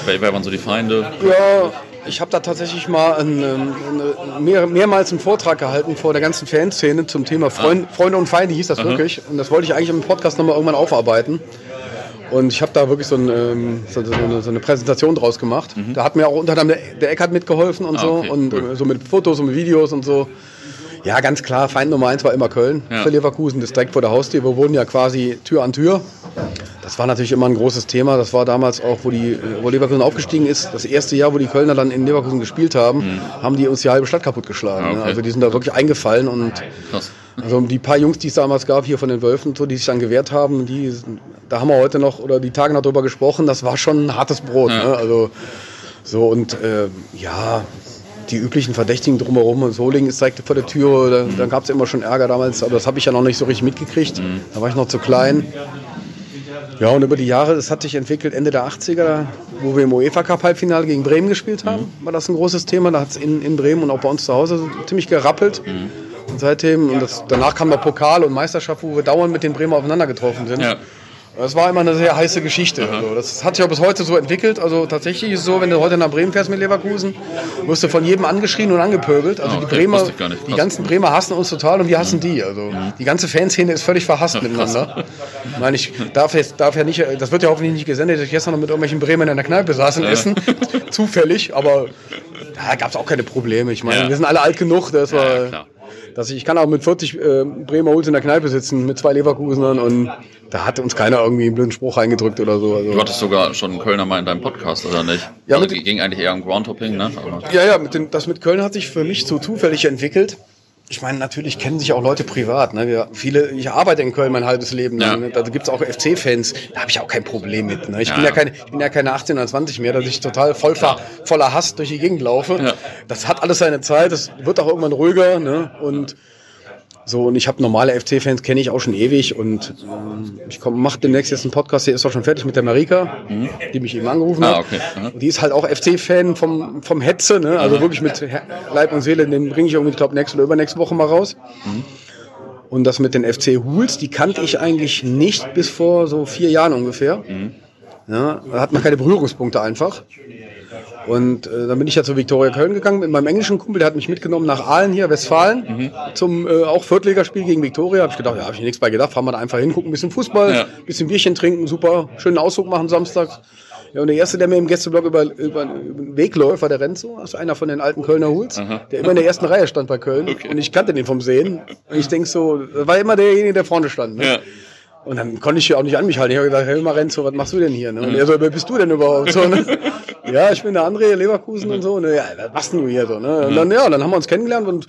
Wer waren so die Feinde? Ja, ich habe da tatsächlich mal einen, einen, mehr, mehrmals einen Vortrag gehalten vor der ganzen Fanszene zum Thema Freund, Freunde und Feinde, hieß das Aha. wirklich. Und das wollte ich eigentlich im Podcast nochmal irgendwann aufarbeiten. Und ich habe da wirklich so, ein, ähm, so, so, eine, so, eine, Präsentation draus gemacht. Mhm. Da hat mir auch unter anderem der, der Eckhardt mitgeholfen und ah, so. Okay, und cool. so mit Fotos und mit Videos und so. Ja, ganz klar, Feind Nummer eins war immer Köln ja. für Leverkusen, das direkt vor der Haustür. Wir wohnen ja quasi Tür an Tür. Das war natürlich immer ein großes Thema. Das war damals auch, wo, die, wo Leverkusen aufgestiegen ist. Das erste Jahr, wo die Kölner dann in Leverkusen gespielt haben, mhm. haben die uns die halbe Stadt kaputtgeschlagen. Ah, ne? okay. Also die sind da wirklich eingefallen und Krass. Also die paar Jungs, die es damals gab, hier von den Wölfen, so, die sich dann gewehrt haben, die, da haben wir heute noch oder die Tage noch drüber gesprochen, das war schon ein hartes Brot. Ja. Ne? Also so und äh, ja, die üblichen Verdächtigen drumherum und Solingen ist direkt vor der Tür. Da, mhm. Dann gab es immer schon Ärger damals, aber das habe ich ja noch nicht so richtig mitgekriegt. Mhm. Da war ich noch zu klein. Ja, und über die Jahre, das hat sich entwickelt, Ende der 80er, wo wir im UEFA Cup Halbfinale gegen Bremen gespielt haben, mhm. war das ein großes Thema. Da hat es in, in Bremen und auch bei uns zu Hause ziemlich gerappelt. Mhm. Und seitdem, und das, danach kam der Pokal und Meisterschaft, wo wir dauernd mit den Bremer aufeinander getroffen sind. Ja. Das war immer eine sehr heiße Geschichte. Also das hat sich auch bis heute so entwickelt. Also tatsächlich ist es so, wenn du heute nach Bremen fährst mit Leverkusen, wirst du von jedem angeschrien und angepöbelt. Also oh, okay. die Bremer, die ganzen Bremer hassen uns total und wir hassen mhm. die. Also mhm. die ganze Fanszene ist völlig verhasst ja, miteinander. Ich meine, ich darf, jetzt, darf ja nicht, das wird ja hoffentlich nicht gesendet, dass ich gestern noch mit irgendwelchen Bremen in der Kneipe saß und ja. essen. Zufällig, aber da gab es auch keine Probleme. Ich meine, ja. wir sind alle alt genug, das war dass ich, ich kann auch mit 40 äh, Bremer Holz in der Kneipe sitzen mit zwei Leverkusenern und da hat uns keiner irgendwie einen blöden Spruch eingedrückt oder so. Also. Du hattest sogar schon einen Kölner mal in deinem Podcast, oder nicht? Ja, also, mit, ging eigentlich eher um Groundhopping, ne? Aber ja, ja, mit den, das mit Köln hat sich für mich so zufällig entwickelt ich meine, natürlich kennen sich auch Leute privat. Ne? Wir, viele, ich arbeite in Köln mein halbes Leben lang. Ja. Ne? Da gibt's auch FC-Fans. Da habe ich auch kein Problem mit. Ne? Ich, ja. bin ja keine, ich bin ja keine 18 oder 20 mehr, dass ich total voll, voller Hass durch die Gegend laufe. Ja. Das hat alles seine Zeit. Das wird auch irgendwann ruhiger. Ne? Und so, und ich habe normale FC-Fans, kenne ich auch schon ewig. Und ähm, ich mache demnächst jetzt einen Podcast, der ist auch schon fertig mit der Marika, mhm. die mich eben angerufen ah, okay. hat. Mhm. Die ist halt auch FC-Fan vom, vom Hetze, ne? also mhm. wirklich mit Leib und Seele. Den bringe ich irgendwie, ich glaube, nächste oder übernächste Woche mal raus. Mhm. Und das mit den FC Hools, die kannte ich eigentlich nicht bis vor so vier Jahren ungefähr. Mhm. Ja, da hat man keine Berührungspunkte einfach. Und äh, dann bin ich ja zu Viktoria Köln gegangen mit meinem englischen Kumpel, der hat mich mitgenommen nach Aalen hier, Westfalen, mhm. zum äh, auch Viertligaspiel gegen Viktoria. Habe ich gedacht, ja, habe ich nichts bei gedacht, fahren wir da einfach hin, gucken, ein bisschen Fußball, ja. bisschen Bierchen trinken, super, schönen Ausflug machen samstags. Ja, und der Erste, der mir im Gästeblock über, über, über den Weg läuft, war der Renzo, also einer von den alten Kölner Huls, Aha. der immer in der ersten Reihe stand bei Köln. Okay. Und ich kannte den vom Sehen. Und ich denke so, war immer derjenige, der vorne stand. Ne? Ja. Und dann konnte ich ja auch nicht an mich halten. Ich habe gesagt, hey Marenzo, was machst du denn hier? Ne? Und er so, wer bist du denn überhaupt? So, ne? ja, ich bin der André Leverkusen und so. Ne? Ja, was machst du hier so? Ne? Und dann, ja, dann haben wir uns kennengelernt und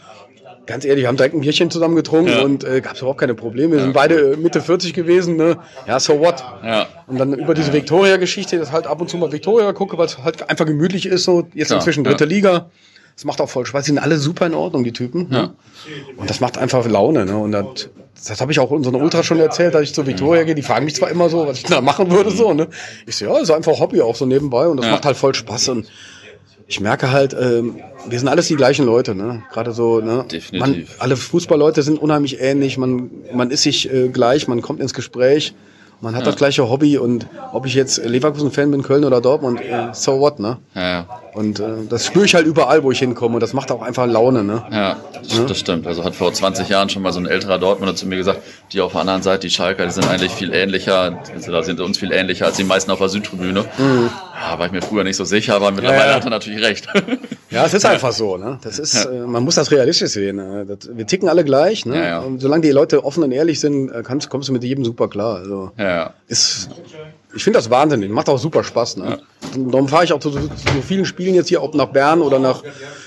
ganz ehrlich, wir haben direkt ein Bierchen zusammen getrunken ja. und äh, gab es überhaupt keine Probleme. Wir sind beide Mitte 40 gewesen. Ne? Ja, so what? Ja. Und dann über diese Victoria-Geschichte, dass halt ab und zu mal Victoria gucke, weil es halt einfach gemütlich ist. So jetzt Klar, inzwischen dritte Liga. Das macht auch voll Spaß. Die sind alle super in Ordnung, die Typen. Ne? Ja. Und das macht einfach Laune. Ne? Und das, das habe ich auch unseren Ultra schon erzählt, dass ich zu Victoria gehe. Die fragen mich zwar immer so, was ich da machen würde. so. Ne? Ich so, ja, ist einfach Hobby auch so nebenbei. Und das ja. macht halt voll Spaß. Und ich merke halt, ähm, wir sind alles die gleichen Leute, ne? Gerade so, ne? Definitiv. Man, alle Fußballleute sind unheimlich ähnlich, man, man ist sich äh, gleich, man kommt ins Gespräch. Man hat ja. das gleiche Hobby und ob ich jetzt Leverkusen-Fan bin, Köln oder Dortmund, äh, so what, ne? Ja, ja. Und äh, das spüre ich halt überall, wo ich hinkomme und das macht auch einfach Laune, ne? Ja, ja, das stimmt. Also hat vor 20 Jahren schon mal so ein älterer Dortmunder zu mir gesagt, die auf der anderen Seite, die Schalker, die sind eigentlich viel ähnlicher, also da sind uns viel ähnlicher als die meisten auf der Südtribüne. Mhm. Ja, war ich mir früher nicht so sicher, aber mittlerweile hat er natürlich recht. Ja, es ist einfach so, ne? Das ist, äh, man muss das realistisch sehen. Ne? Das, wir ticken alle gleich, ne? Und solange die Leute offen und ehrlich sind, äh, kannst, kommst du mit jedem super klar. Also, ja. Ist, ich finde das wahnsinnig, macht auch super Spaß. Ne? Ja. Darum fahre ich auch zu so, so, vielen Spielen jetzt hier, ob nach Bern oder nach,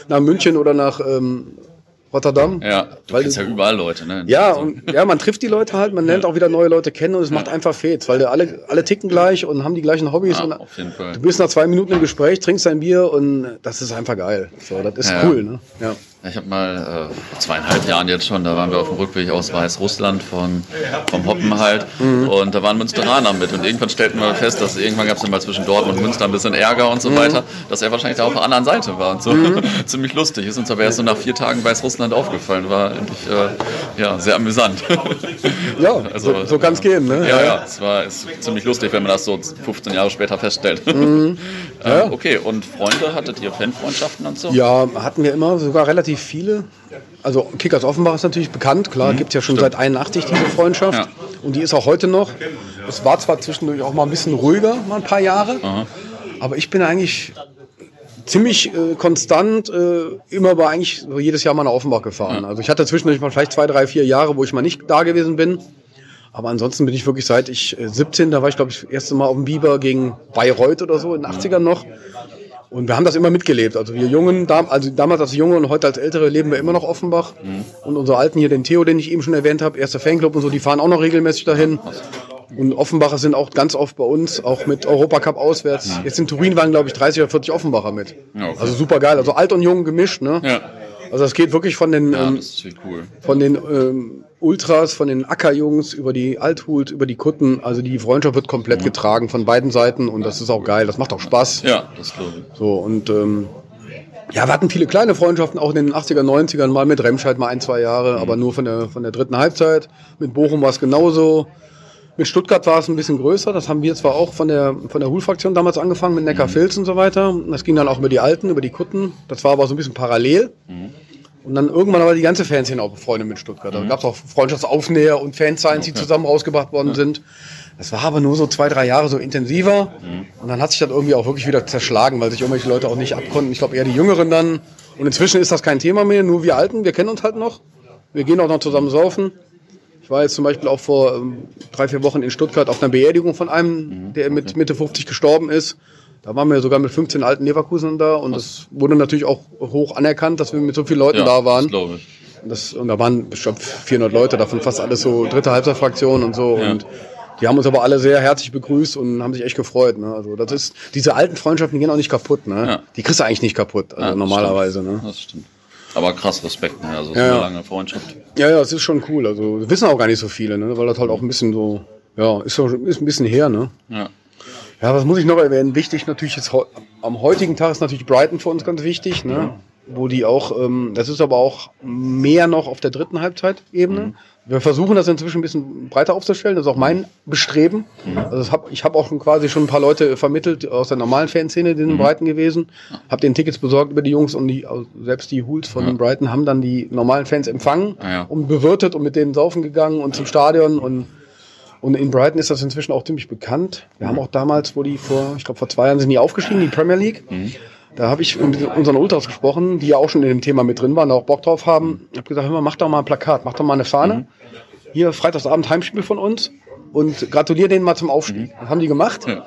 nach München oder nach ähm, Rotterdam. Ja, du weil kennst ja überall Leute, ne? Ja, also. und, ja, man trifft die Leute halt, man lernt ja. auch wieder neue Leute kennen und es ja. macht einfach Fets, weil alle, alle ticken gleich und haben die gleichen Hobbys. Ja, und auf jeden Fall. Du bist nach zwei Minuten im Gespräch, trinkst dein Bier und das ist einfach geil. So, das ist cool, ne? Ja. Ich habe mal äh, zweieinhalb Jahren jetzt schon, da waren wir auf dem Rückweg aus Weißrussland von, vom Hoppen halt mhm. und da waren Münsteraner mit und irgendwann stellten wir fest, dass irgendwann gab es mal zwischen Dortmund und Münster ein bisschen Ärger und so mhm. weiter, dass er wahrscheinlich da auf der anderen Seite war und so. Mhm. Ziemlich lustig. Ist uns aber erst so nach vier Tagen Weißrussland aufgefallen. War eigentlich äh, ja, sehr amüsant. Ja, also, so, so kann es gehen. Ne? Ja, ja, es war ist ziemlich lustig, wenn man das so 15 Jahre später feststellt. Äh. Okay, und Freunde, hattet ihr Fanfreundschaften und so? Ja, hatten wir immer, sogar relativ relativ viele. Also Kickers Offenbach ist natürlich bekannt, klar, mhm. gibt es ja schon Stimmt. seit 81 diese Freundschaft. Ja. Und die ist auch heute noch. Es war zwar zwischendurch auch mal ein bisschen ruhiger, mal ein paar Jahre. Aha. Aber ich bin eigentlich ziemlich äh, konstant äh, immer war eigentlich jedes Jahr mal nach Offenbach gefahren. Ja. Also ich hatte zwischendurch mal vielleicht zwei, drei, vier Jahre, wo ich mal nicht da gewesen bin. Aber ansonsten bin ich wirklich seit ich äh, 17, da war ich glaube ich das erste Mal auf dem Biber gegen Bayreuth oder so in den 80ern noch. Und wir haben das immer mitgelebt. Also wir Jungen, also damals als Junge und heute als Ältere leben wir immer noch Offenbach. Mhm. Und unsere Alten hier, den Theo, den ich eben schon erwähnt habe, erster Fanclub und so, die fahren auch noch regelmäßig dahin. Und Offenbacher sind auch ganz oft bei uns, auch mit Europacup auswärts. Mhm. Jetzt in Turin waren, glaube ich, 30 oder 40 Offenbacher mit. okay. Also super geil. Also alt und jung gemischt, ne? Ja. Also es geht wirklich von den, ja, ähm, cool. von den ähm, Ultras, von den Ackerjungs über die Althult, über die Kutten. Also die Freundschaft wird komplett mhm. getragen von beiden Seiten und das ist auch geil. Das macht auch Spaß. Ja, das glaube ich. So und ähm, ja, wir hatten viele kleine Freundschaften, auch in den 80er, 90ern, mal mit Remscheid mal ein, zwei Jahre, mhm. aber nur von der, von der dritten Halbzeit. Mit Bochum war es genauso. Mit Stuttgart war es ein bisschen größer. Das haben wir zwar auch von der, von der Hul-Fraktion damals angefangen, mit Neckarfilz mhm. und so weiter. Das ging dann auch über die Alten, über die Kutten. Das war aber so ein bisschen parallel. Mhm. Und dann irgendwann aber die ganze Fanszene auch befreundet mit Stuttgart. Da mhm. gab es auch Freundschaftsaufnäher und Fansigns, die zusammen rausgebracht worden sind. Das war aber nur so zwei, drei Jahre so intensiver. Mhm. Und dann hat sich das irgendwie auch wirklich wieder zerschlagen, weil sich irgendwelche Leute auch nicht abkonnten. Ich glaube eher die Jüngeren dann. Und inzwischen ist das kein Thema mehr, nur wir Alten, wir kennen uns halt noch. Wir gehen auch noch zusammen saufen. Ich war jetzt zum Beispiel auch vor ähm, drei, vier Wochen in Stuttgart auf einer Beerdigung von einem, mhm. der mit Mitte 50 gestorben ist. Da waren wir sogar mit 15 alten Leverkusen da und das wurde natürlich auch hoch anerkannt, dass wir mit so vielen Leuten ja, da waren. Das glaube ich. Das, und da waren bestimmt 400 Leute, davon fast alles so dritte Halbzeitfraktion und so. Ja. Und die haben uns aber alle sehr herzlich begrüßt und haben sich echt gefreut. Ne? Also das ist, diese alten Freundschaften gehen auch nicht kaputt. Ne? Ja. Die kriegst du eigentlich nicht kaputt, also ja, normalerweise. Stimmt. Ne? Das stimmt. Aber krass Respekt, ne? also so ja. eine lange Freundschaft. Ja, ja, es ist schon cool. Also wissen auch gar nicht so viele, ne? weil das halt auch ein bisschen so, ja, ist, so, ist ein bisschen her. Ne? Ja. Ja, was muss ich noch erwähnen? Wichtig natürlich ist am heutigen Tag ist natürlich Brighton für uns ganz wichtig, ne? Ja. Wo die auch, ähm, das ist aber auch mehr noch auf der dritten Halbzeitebene. Mhm. Wir versuchen das inzwischen ein bisschen breiter aufzustellen. Das ist auch mein Bestreben. Mhm. Also hab, ich habe auch schon quasi schon ein paar Leute vermittelt aus der normalen Fanszene, die sind in mhm. Brighton gewesen. Habe den Tickets besorgt über die Jungs und die, also selbst die Hools von ja. Brighton haben dann die normalen Fans empfangen ah, ja. und bewirtet und mit denen saufen gegangen und zum Stadion und und in Brighton ist das inzwischen auch ziemlich bekannt. Wir haben auch damals, wo die vor, ich glaube vor zwei Jahren sind die aufgestiegen, die Premier League. Mhm. Da habe ich mit unseren Ultras gesprochen, die ja auch schon in dem Thema mit drin waren, auch Bock drauf haben. Ich habe gesagt, hör mal, mach doch mal ein Plakat, mach doch mal eine Fahne. Mhm. Hier Freitagsabend Heimspiel von uns und gratuliere denen mal zum Aufstieg. Mhm. Das haben die gemacht. Ja.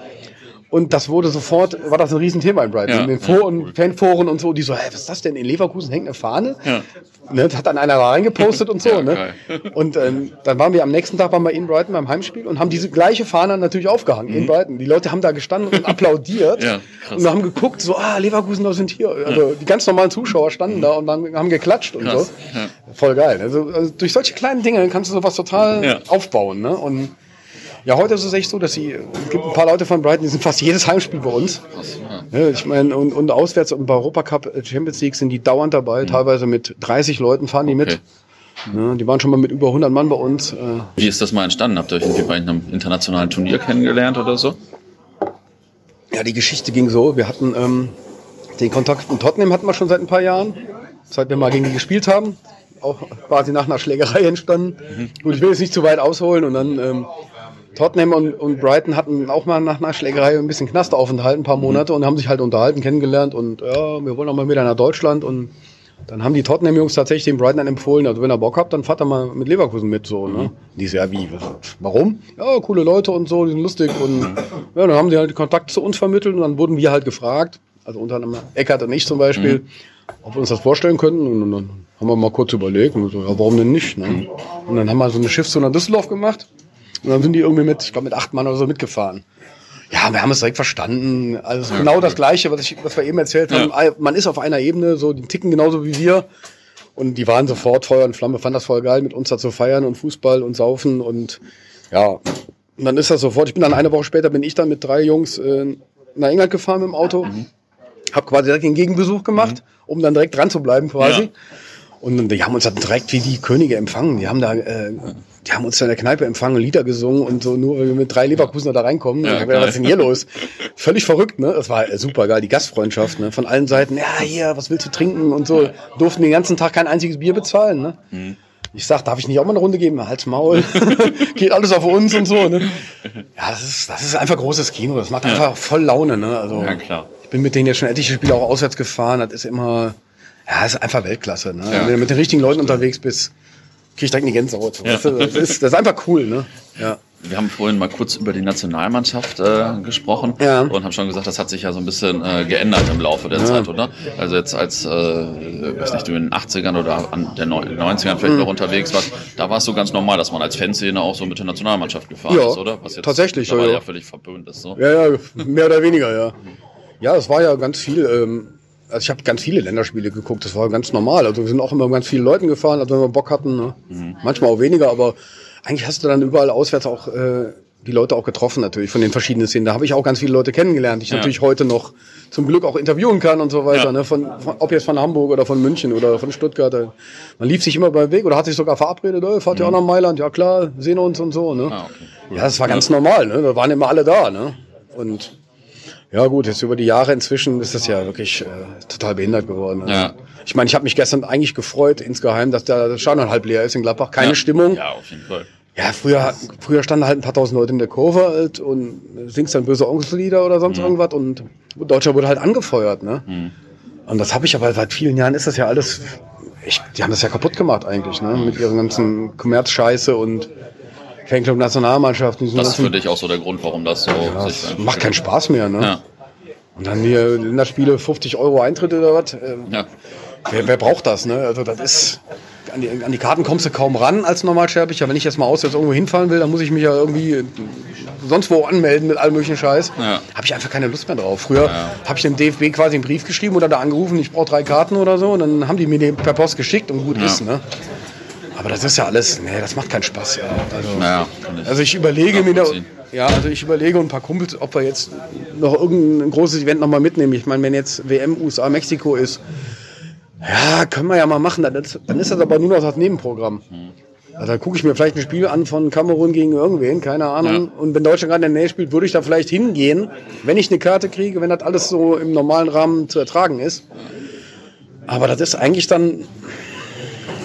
Und das wurde sofort, war das ein Riesenthema in Brighton. Ja, in den ja, cool. Fanforen und so, die so, hä, was ist das denn? In Leverkusen hängt eine Fahne? Ja. Ne, das hat dann einer da reingepostet und so. Ja, ne? Und ähm, dann waren wir am nächsten Tag waren wir in Brighton beim Heimspiel und haben diese gleiche Fahne natürlich aufgehangen mhm. in Brighton. Die Leute haben da gestanden und applaudiert ja, und haben geguckt, so, ah, Leverkusen, da sind hier. Also die ganz normalen Zuschauer standen mhm. da und haben, haben geklatscht und krass. so. Voll geil. Also, also, durch solche kleinen Dinge kannst du sowas total aufbauen. Ne? Und ja, heute ist es echt so, dass sie, es gibt ein paar Leute von Brighton, die sind fast jedes Heimspiel bei uns. Ja, ich meine, und, und auswärts und bei Europacup äh, Champions League sind die dauernd dabei, mhm. teilweise mit 30 Leuten fahren die okay. mit. Ne? Die waren schon mal mit über 100 Mann bei uns. Äh. Wie ist das mal entstanden? Habt ihr euch irgendwie bei einem internationalen Turnier kennengelernt oder so? Ja, die Geschichte ging so. Wir hatten ähm, den Kontakt in Tottenham hatten wir schon seit ein paar Jahren, seit wir mal gegen die gespielt haben. Auch quasi nach einer Schlägerei entstanden. Mhm. Gut, ich will jetzt nicht zu weit ausholen und dann ähm, Tottenham und, und, Brighton hatten auch mal nach einer Schlägerei ein bisschen Knastaufenthalt, ein paar mhm. Monate mhm. und haben sich halt unterhalten, kennengelernt und ja, wir wollen auch mal wieder nach Deutschland und dann haben die Tottenham-Jungs tatsächlich den Brighton empfohlen, also wenn ihr Bock habt, dann fahrt er mal mit Leverkusen mit, so, ne? Mhm. Die ist ja wie, warum? Ja, coole Leute und so, die sind lustig und ja, dann haben die halt Kontakt zu uns vermittelt und dann wurden wir halt gefragt, also unter anderem Eckert und ich zum Beispiel, mhm. ob wir uns das vorstellen könnten und dann haben wir mal kurz überlegt und so, ja, warum denn nicht, ne? Und dann haben wir so eine Schiffstour nach Düsseldorf gemacht und dann sind die irgendwie mit, ich glaube mit acht Mann oder so mitgefahren. Ja, wir haben es direkt verstanden. Also ja, genau das Gleiche, was, ich, was wir eben erzählt haben. Ja. Man ist auf einer Ebene, so die ticken genauso wie wir. Und die waren sofort Feuer und Flamme, fanden das voll geil, mit uns da zu feiern und Fußball und Saufen und ja. Und dann ist das sofort. Ich bin dann eine Woche später bin ich dann mit drei Jungs äh, nach England gefahren mit dem Auto. Mhm. Hab quasi direkt den Gegenbesuch gemacht, mhm. um dann direkt dran zu bleiben quasi. Ja. Und die haben uns dann direkt wie die Könige empfangen. Die haben da äh, die haben uns in der Kneipe empfangen, Lieder gesungen und so, nur weil wir mit drei Leverkusener da reinkommen. Ja, was ist denn hier los? Völlig verrückt, ne? Das war super geil, die Gastfreundschaft, ne? Von allen Seiten, ja, hier, was willst du trinken und so. Durften den ganzen Tag kein einziges Bier bezahlen, ne? Mhm. Ich sag, darf ich nicht auch mal eine Runde geben? Halt's Maul. Geht alles auf uns und so, ne? Ja, das ist, das ist einfach großes Kino. Das macht einfach voll Laune, ne? Also, ja, klar. Ich bin mit denen ja schon etliche Spiele auch auswärts gefahren. Das ist immer, ja, das ist einfach Weltklasse, ne? Ja. Wenn du mit den richtigen Leuten unterwegs bist, kriege ich direkt eine Gänsehaut. Ja. Das, ist, das ist einfach cool, ne? Ja. Wir haben vorhin mal kurz über die Nationalmannschaft äh, gesprochen ja. und haben schon gesagt, das hat sich ja so ein bisschen äh, geändert im Laufe der ja. Zeit, oder? Also jetzt als, äh, weiß nicht, du in den 80ern oder an der 90ern vielleicht mhm. noch unterwegs warst, da war es so ganz normal, dass man als Fanszene auch so mit der Nationalmannschaft gefahren ja, ist, oder? Was jetzt tatsächlich, ja, ja völlig verböhnt ist. So. Ja, ja, mehr oder weniger, ja. Ja, es war ja ganz viel. Ähm, also ich habe ganz viele Länderspiele geguckt, das war ganz normal. Also wir sind auch immer mit ganz vielen Leuten gefahren, also wenn wir Bock hatten. Ne? Mhm. Manchmal auch weniger, aber eigentlich hast du dann überall auswärts auch äh, die Leute auch getroffen natürlich von den verschiedenen Szenen. Da habe ich auch ganz viele Leute kennengelernt, die ich ja. natürlich heute noch zum Glück auch interviewen kann und so weiter. Ja. Ne? Von, von, ob jetzt von Hamburg oder von München oder von Stuttgart. Man lief sich immer beim Weg oder hat sich sogar verabredet, oh, fahrt ihr mhm. auch nach Mailand? Ja klar, sehen uns und so. Ne? Ah, okay. cool. Ja, das war ganz normal. Ne? Da waren immer alle da. Ne? Und ja gut, jetzt über die Jahre inzwischen ist das ja wirklich äh, total behindert geworden. Also, ja. Ich meine, ich habe mich gestern eigentlich gefreut insgeheim, dass der Stadion halb leer ist in Gladbach. Keine ja. Stimmung. Ja, auf jeden Fall. Ja, früher, früher standen halt ein paar tausend Leute in der Kurve halt und singst dann böse Onkellieder oder sonst mhm. irgendwas und Deutscher wurde halt angefeuert, ne? Mhm. Und das habe ich aber seit vielen Jahren ist das ja alles, ich, die haben das ja kaputt gemacht eigentlich, ne? Mit ihren ganzen Kommerzscheiße und Fanclub Nationalmannschaften. Das ist für dich auch so der Grund, warum das so ja, sich macht keinen Spaß mehr, ne? Ja. Und dann hier in der Spiele 50 Euro Eintritt oder was? Ähm, ja. Wer, wer, braucht das, ne? Also das ist. An die, an die Karten kommst du kaum ran als Normalsterblicher. Wenn ich jetzt mal auswärts irgendwo hinfahren will, dann muss ich mich ja irgendwie sonst wo anmelden mit allem möglichen Scheiß. Ja. Habe ich einfach keine Lust mehr drauf. Früher ja. habe ich dem DFB quasi einen Brief geschrieben oder da angerufen, ich brauche drei Karten oder so. Und dann haben die mir den per Post geschickt und gut ist. Ne? Aber das ist ja alles, nee, das macht keinen Spaß. Ja. Also, naja, ich also ich überlege mir, da, ja, also ich überlege und ein paar Kumpels, ob wir jetzt noch irgendein großes Event nochmal mitnehmen. Ich meine, wenn jetzt WM USA Mexiko ist, ja, können wir ja mal machen. Dann ist, dann ist das aber nur noch das Nebenprogramm. Also da gucke ich mir vielleicht ein Spiel an von Kamerun gegen irgendwen, keine Ahnung. Ja. Und wenn Deutschland gerade in der Nähe spielt, würde ich da vielleicht hingehen, wenn ich eine Karte kriege, wenn das alles so im normalen Rahmen zu ertragen ist. Aber das ist eigentlich dann,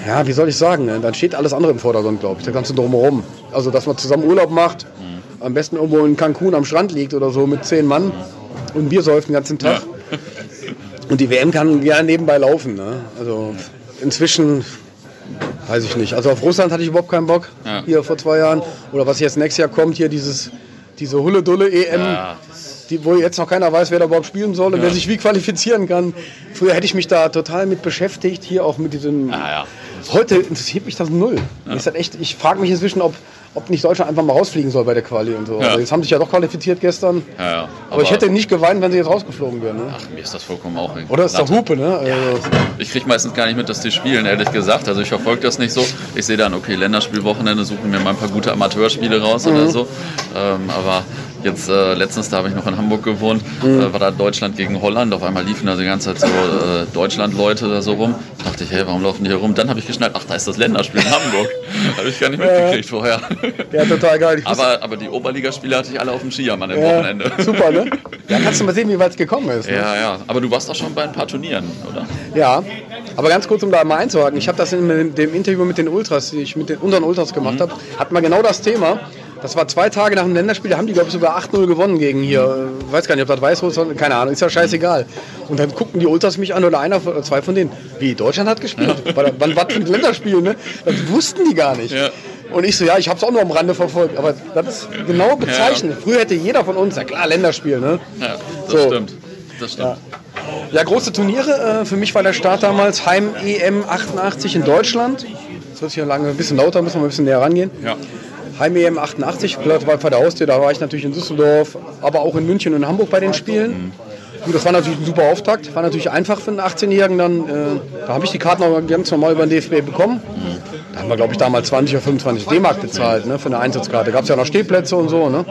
ja, wie soll ich sagen, ne? dann steht alles andere im Vordergrund, glaube ich, der ganze Drumherum. Also, dass man zusammen Urlaub macht, mhm. am besten irgendwo in Cancun am Strand liegt oder so mit zehn Mann mhm. und Bier säuft den ganzen Tag. Ja. Und die WM kann ja nebenbei laufen. Ne? Also inzwischen weiß ich nicht. Also auf Russland hatte ich überhaupt keinen Bock, ja. hier vor zwei Jahren. Oder was jetzt nächstes Jahr kommt, hier dieses, diese Hulle-Dulle-EM. Ja, die, wo jetzt noch keiner weiß, wer da überhaupt spielen soll und ja. wer sich wie qualifizieren kann. Früher hätte ich mich da total mit beschäftigt, hier auch mit diesem. Ah. Heute interessiert mich das null. Ja. Ich, echt, ich frage mich inzwischen, ob, ob nicht Deutschland einfach mal rausfliegen soll bei der Quali und so. Ja. Also jetzt haben sich ja doch qualifiziert gestern. Ja, ja. Aber, aber, ich hätte nicht geweint, wenn sie jetzt rausgeflogen wären. Ne? Ach, mir ist das vollkommen auch irgendwie. Oder ist doch Hupe, ne? Also ich kriege meistens gar nicht mit, dass die spielen, ehrlich gesagt. Also ich verfolge das nicht so. Ich sehe dann, okay, Länderspielwochenende, suchen mir mal ein paar gute Amateurspiele raus mhm. oder so. Ähm, aber Jetzt äh, letztens, da habe ich noch in Hamburg gewohnt, mhm. äh, war da Deutschland gegen Holland. Auf einmal liefen da die ganze Zeit so äh, Deutschland-Leute da so rum. Da dachte ich, hey, warum laufen die hier rum? Dann habe ich geschnallt, ach, da ist das Länderspiel in Hamburg. habe ich gar nicht mitgekriegt vorher. Ja, total geil. Aber, aber die Oberligaspiele hatte ich alle auf dem Skijamann am ja, Wochenende. Super, ne? Ja, kannst du mal sehen, wie weit es gekommen ist. Ne? Ja, ja. Aber du warst doch schon bei ein paar Turnieren, oder? Ja. Aber ganz kurz, um da mal einzuhaken. Ich habe das in dem Interview mit den Ultras, die ich mit den unseren Ultras gemacht mhm. habe, hat man genau das Thema. Das war zwei Tage nach dem Länderspiel, da haben die, glaube ich, sogar 8-0 gewonnen gegen hier. Ich weiß gar nicht, ob das ist, keine Ahnung, ist ja scheißegal. Und dann guckten die Ultras mich an oder einer oder zwei von denen, wie Deutschland hat gespielt. Ja. Wann war das für ein Länderspiel, ne? Das wussten die gar nicht. Ja. Und ich so, ja, ich habe es auch nur am Rande verfolgt, aber das ist genau bezeichnet. Ja. Früher hätte jeder von uns, ja klar, Länderspiel, ne? Ja, das so. stimmt. Das stimmt. Ja. große Turniere. Äh, für mich war der Start damals Heim EM 88 in Deutschland. Das wird sich ja lange ein bisschen lauter, müssen wir ein bisschen näher rangehen. Ja. Heim-EM 88, war vor der Haustür, da war ich natürlich in Düsseldorf, aber auch in München und Hamburg bei den Spielen. Mhm. Und das war natürlich ein super Auftakt, war natürlich einfach für einen 18-Jährigen dann. Äh, da habe ich die Karten auch ganz normal über den DFB bekommen. Da haben wir, glaube ich, damals 20 oder 25 D-Mark bezahlt ne, für eine Einsatzkarte. Gab es ja noch Stehplätze und so. Ne?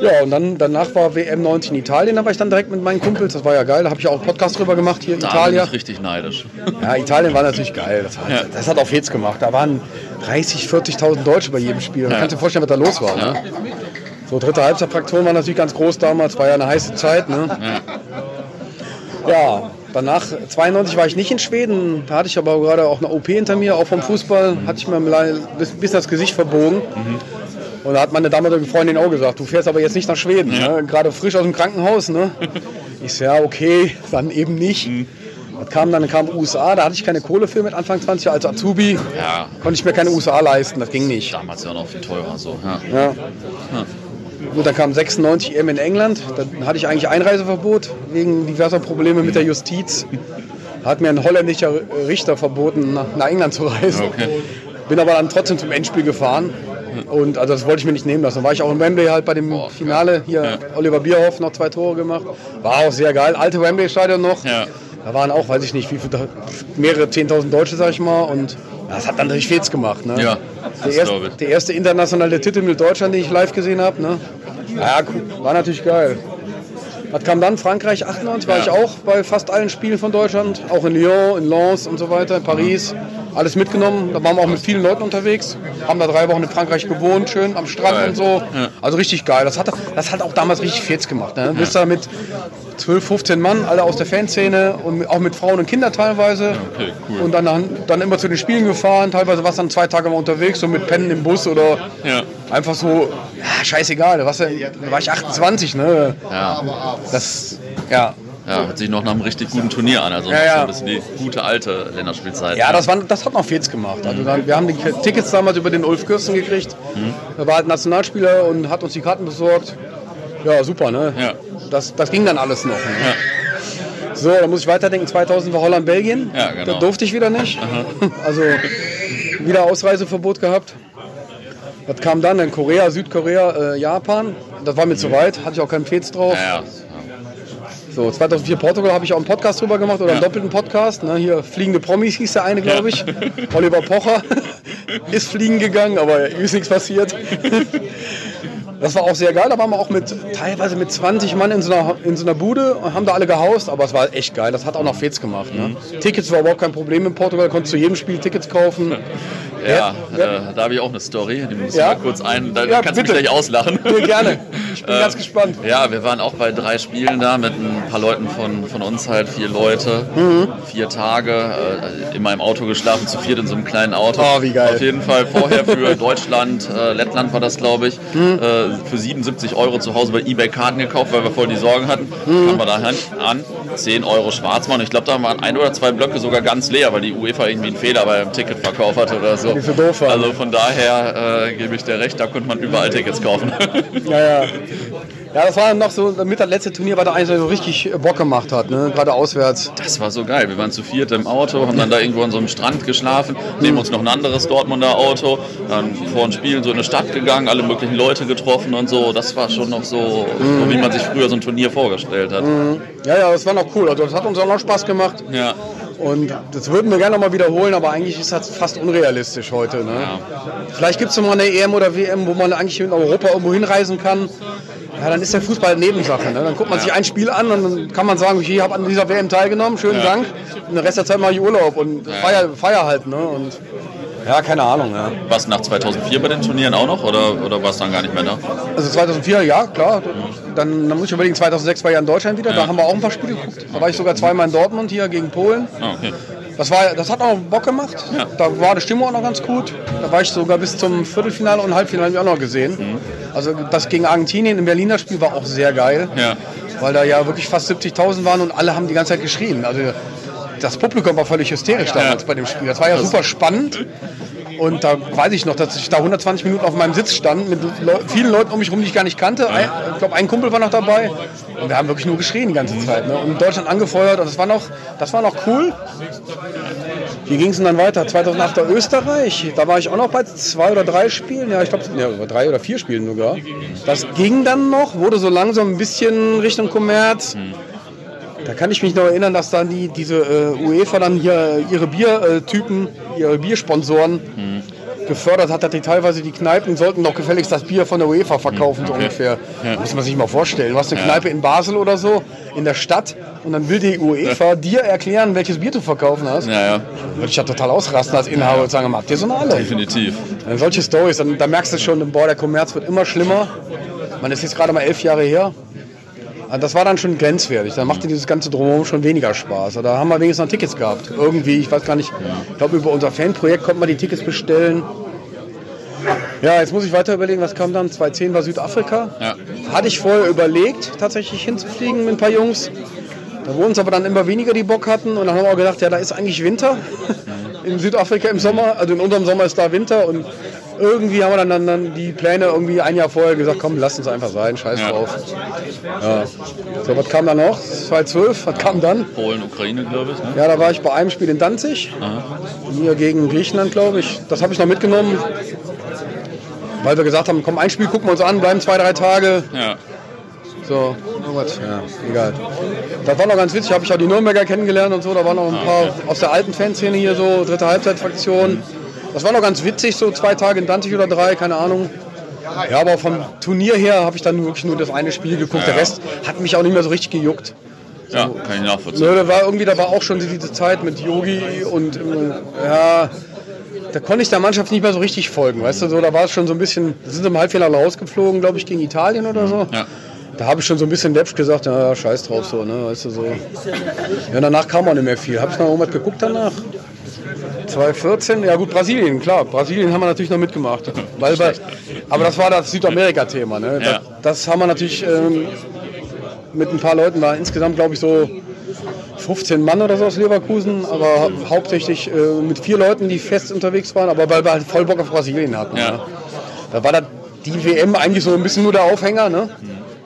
Ja, und dann danach war WM 90 in Italien, da war ich dann direkt mit meinen Kumpels. Das war ja geil, da habe ich auch einen Podcast drüber gemacht hier in da Italien. Bin ich richtig neidisch. Ja, Italien war natürlich geil. Das hat, ja. das hat auch Fets gemacht. Da waren 30, 40.000 Deutsche bei jedem Spiel. Ja. kannst dir vorstellen, was da los war. Ne? So, dritte Halbzeitfraktion war natürlich ganz groß damals, war ja eine heiße Zeit. Ne? Ja. ja. danach, 92 war ich nicht in Schweden, da hatte ich aber gerade auch eine OP hinter mir, auch vom Fußball, hatte ich mir ein bisschen das Gesicht verbogen. Mhm. Und da hat meine damalige Freundin auch gesagt, du fährst aber jetzt nicht nach Schweden, ja. ne? gerade frisch aus dem Krankenhaus. Ne? Ich so, ja, okay, dann eben nicht. Mhm. Das kam dann kam USA, da hatte ich keine Kohle für mit Anfang 20 als Azubi. Ja. Konnte ich mir keine USA leisten, das ging nicht. Damals ja noch viel teurer so. Ja. ja. Gut, dann kam 96 EM in England. Dann hatte ich eigentlich Einreiseverbot wegen diverser Probleme mit der Justiz. Hat mir ein holländischer Richter verboten, nach England zu reisen. Okay. Bin aber dann trotzdem zum Endspiel gefahren. Und also das wollte ich mir nicht nehmen lassen. Dann war ich auch in Wembley halt bei dem Boah, Finale. Hier ja. Oliver Bierhoff noch zwei Tore gemacht. War auch sehr geil. Alte Wembley-Stadion noch. Ja. Da waren auch, weiß ich nicht, wie viele, mehrere 10.000 Deutsche, sag ich mal. Und das hat dann natürlich Fets gemacht. Ne? Ja, der, erst, der erste internationale Titel mit Deutschland, den ich live gesehen habe. Ne? Ja, war natürlich geil. Was kam dann? Frankreich 98 war ja. ich auch bei fast allen Spielen von Deutschland. Auch in Lyon, in Lens und so weiter, in Paris. Alles mitgenommen. Da waren wir auch mit vielen Leuten unterwegs. Haben da drei Wochen in Frankreich gewohnt, schön am Strand geil. und so. Also richtig geil. Das hat, das hat auch damals richtig Fets gemacht. Ne? Bist da mit 12, 15 Mann, alle aus der Fanszene und auch mit Frauen und Kindern teilweise. Okay, cool. Und dann, dann immer zu den Spielen gefahren. Teilweise war es dann zwei Tage mal unterwegs, so mit Pennen im Bus oder ja. Einfach so, ja, scheißegal. Da, war ich 28, ne? Ja. Das, ja. Ja, hört sich noch nach einem richtig guten Turnier an. Also ja, ja. ein bisschen die gute alte Länderspielzeit. Ja, das, war, das hat noch Fets gemacht. Also dann, wir haben die Tickets damals über den Ulf Kürsten gekriegt. Mhm. Er war halt Nationalspieler und hat uns die Karten besorgt. Ja, super, ne? Ja. Das, das ging dann alles noch. Ne? Ja. So, dann muss ich weiterdenken. 2000 war Holland-Belgien. Ja, genau. Da durfte ich wieder nicht. Aha. Also wieder Ausreiseverbot gehabt. Was kam dann? In Korea, Südkorea, äh, Japan. Das war mir zu weit, hatte ich auch keinen Fets drauf. Ja, ja. So, 2004 Portugal habe ich auch einen Podcast drüber gemacht oder einen doppelten Podcast. Ne? Hier Fliegende Promis hieß der eine, glaube ich. Oliver Pocher ist fliegen gegangen, aber ist nichts passiert. Das war auch sehr geil. Da waren wir auch mit teilweise mit 20 Mann in so einer, in so einer Bude und haben da alle gehaust, aber es war echt geil. Das hat auch noch Fets gemacht. Ne? Mhm. Tickets war überhaupt kein Problem in Portugal, konntest zu jedem Spiel Tickets kaufen. Ja, ja. Äh, da habe ich auch eine Story, die muss ich ja? mal kurz ein. Da ja, kannst du mich gleich auslachen. Ja, gerne. Ich bin äh, ganz gespannt. Ja, wir waren auch bei drei Spielen da mit ein paar Leuten von, von uns halt, vier Leute, mhm. vier Tage, äh, immer im Auto geschlafen, zu viert in so einem kleinen Auto. Oh, wie geil. Auf jeden Fall vorher für Deutschland, äh, Lettland war das, glaube ich, mhm. Für 77 Euro zu Hause bei eBay Karten gekauft, weil wir voll die Sorgen hatten. Mhm. Kamen wir da an, 10 Euro Schwarzmann. Ich glaube, da waren ein oder zwei Blöcke sogar ganz leer, weil die UEFA irgendwie einen Fehler beim Ticketverkauf hatte oder so. so doof also von daher äh, gebe ich dir recht, da konnte man überall Tickets kaufen. ja, ja. Ja, das war noch so mit das letzte Turnier, was da eigentlich so richtig Bock gemacht hat, ne? gerade auswärts. Das war so geil. Wir waren zu viert im Auto, haben dann da irgendwo an so einem Strand geschlafen, neben uns noch ein anderes Dortmunder Auto, dann vor ein Spiel so in eine Stadt gegangen, alle möglichen Leute getroffen und so. Das war schon noch so, mhm. so wie man sich früher so ein Turnier vorgestellt hat. Mhm. Ja, ja, das war noch cool. Also das hat uns auch noch Spaß gemacht. Ja. Und das würden wir gerne noch mal wiederholen, aber eigentlich ist das fast unrealistisch heute. Ne? Ja. Vielleicht gibt es mal eine EM oder WM, wo man eigentlich in Europa irgendwo hinreisen kann. Ja, dann ist der Fußball Nebensache. Ne? Dann guckt man ja. sich ein Spiel an und dann kann man sagen, ich habe an dieser WM teilgenommen, schönen ja. Dank. Und den Rest der Zeit mache ich Urlaub und feier, feier halt. Ne? Und ja, keine Ahnung. Ja. Warst du nach 2004 bei den Turnieren auch noch oder, oder warst du dann gar nicht mehr da? Also 2004, ja, klar. Dann, dann muss ich überlegen, 2006 war ich in Deutschland wieder. Da haben wir auch ein paar Spiele geguckt. Da war ich sogar zweimal in Dortmund hier gegen Polen. Ah, okay. Das, war, das hat auch Bock gemacht. Ja. Da war die Stimmung auch noch ganz gut. Da war ich sogar bis zum Viertelfinale und Halbfinale auch noch gesehen. Mhm. Also das gegen Argentinien im Berliner Spiel war auch sehr geil. Ja. Weil da ja wirklich fast 70.000 waren und alle haben die ganze Zeit geschrien. Also das Publikum war völlig hysterisch damals ja. bei dem Spiel. Das war ja super spannend. Und da weiß ich noch, dass ich da 120 Minuten auf meinem Sitz stand mit Le vielen Leuten um mich herum, die ich gar nicht kannte. Ein, ich glaube, ein Kumpel war noch dabei. Und wir haben wirklich nur geschrien die ganze Zeit. Ne? Und Deutschland angefeuert. Und das war noch, das war noch cool. Wie ging es denn dann weiter? 2008 Österreich. Da war ich auch noch bei zwei oder drei Spielen. Ja, ich glaube, ja, drei oder vier Spielen sogar. Das ging dann noch, wurde so langsam ein bisschen Richtung Kommerz. Da kann ich mich noch erinnern, dass dann die, diese äh, UEFA dann hier ihre Biertypen, ihre Biersponsoren mhm. gefördert hat, dass die teilweise die Kneipen sollten doch gefälligst das Bier von der UEFA verkaufen, mhm. okay. so ungefähr. Ja. Muss man sich mal vorstellen. Du hast eine ja. Kneipe in Basel oder so, in der Stadt, und dann will die UEFA dir erklären, welches Bier du verkaufen hast. Ja, ja. Würde ich ja total ausrasten als Inhaber und sagen, habt ihr so eine alle? Definitiv. Dann solche Stories, dann, da merkst du schon, boah, der Kommerz wird immer schlimmer. Man ist jetzt gerade mal elf Jahre her. Ah, das war dann schon grenzwertig. Dann machte dieses ganze Drumherum schon weniger Spaß. Da haben wir wenigstens noch Tickets gehabt. Irgendwie, ich weiß gar nicht. Ich glaube, über unser Fanprojekt konnte man die Tickets bestellen. Ja, jetzt muss ich weiter überlegen, was kam dann? 2010 war Südafrika. Ja. Hatte ich vorher überlegt, tatsächlich hinzufliegen mit ein paar Jungs. Da wurden es aber dann immer weniger, die Bock hatten. Und dann haben wir auch gedacht, ja, da ist eigentlich Winter. In Südafrika im Sommer, also in unserem Sommer ist da Winter. Und irgendwie haben wir dann, dann, die Pläne irgendwie ein Jahr vorher gesagt, komm, lass uns einfach sein, scheiß ja. drauf. Ja. So, was kam dann noch? 2012, was kam dann? Polen, Ukraine, glaube ich. Ne? Ja, da war ich bei einem Spiel in Danzig, Aha. hier gegen Griechenland, glaube ich. Das habe ich noch mitgenommen, weil wir gesagt haben, komm, ein Spiel gucken wir uns an, bleiben zwei, drei Tage. Ja. So, oh ja, egal. Das war noch ganz witzig, habe ich ja die Nürnberger kennengelernt und so, da waren noch ein ah, paar okay. aus der alten Fanszene hier so, dritte Halbzeitfraktion. Mhm. Das war noch ganz witzig, so zwei Tage in Danzig oder drei, keine Ahnung. Ja, aber vom Turnier her habe ich dann wirklich nur das eine Spiel geguckt. Ja, Der Rest hat mich auch nicht mehr so richtig gejuckt. So. Ja, kann ich nachvollziehen. da war irgendwie, da war auch schon diese Zeit mit Yogi und ja, da konnte ich der Mannschaft nicht mehr so richtig folgen. Weißt du, so, da war es schon so ein bisschen, da sind sie im Halbfinale rausgeflogen, glaube ich, gegen Italien oder so. Ja. Da habe ich schon so ein bisschen läppsch gesagt, ja, scheiß drauf so, ne, weißt du so. Ja, danach kam auch nicht mehr viel. Habe ich noch irgendwas geguckt danach? 2014, ja gut, Brasilien, klar. Brasilien haben wir natürlich noch mitgemacht. Weil bei, aber das war das Südamerika-Thema. Ne? Das, das, haben wir natürlich ähm, mit ein paar Leuten, war insgesamt glaube ich so 15 Mann oder so aus Leverkusen, aber hauptsächlich äh, mit vier Leuten, die fest unterwegs waren, aber weil wir halt voll Bock auf Brasilien hatten. Ja. Ne? Da war da die WM eigentlich so ein bisschen nur der Aufhänger. Ne?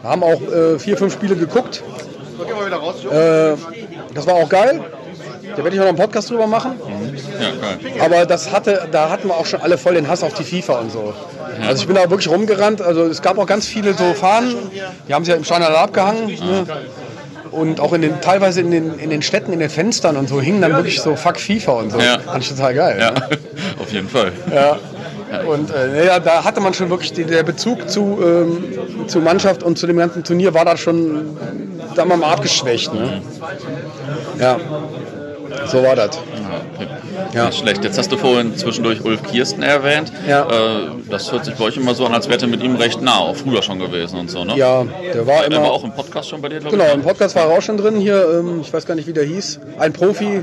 Wir haben auch äh, vier, fünf Spiele geguckt. Äh, das war auch geil. Da werde ich auch noch einen Podcast drüber machen. Ja, Aber das hatte, da hatten wir auch schon alle voll den Hass auf die FIFA und so. Ja. Also ich bin da wirklich rumgerannt. Also es gab auch ganz viele so Fahnen, die haben sie ja im Steiner abgehangen. Ne? Und auch in den, teilweise in den, in den Städten, in den Fenstern und so hingen dann wirklich so Fuck FIFA und so. Ja. Fand ich total geil. Ja, ne? auf jeden Fall. Ja. Und äh, ja, da hatte man schon wirklich die, der Bezug zu, ähm, zur Mannschaft und zu dem ganzen Turnier war da schon, da mal abgeschwächt. Ne? Ja. So war das. Ja. Nicht schlecht. Jetzt hast du vorhin zwischendurch Ulf Kirsten erwähnt. Ja. Äh, das hört sich bei euch immer so an, als wäre er mit ihm recht nah, auch früher schon gewesen und so, ne? Ja, der war immer. Der war auch im Podcast schon bei dir, glaube genau, ich. Genau, im Podcast war er auch schon drin hier. Ähm, ich weiß gar nicht, wie der hieß. Ein Profi,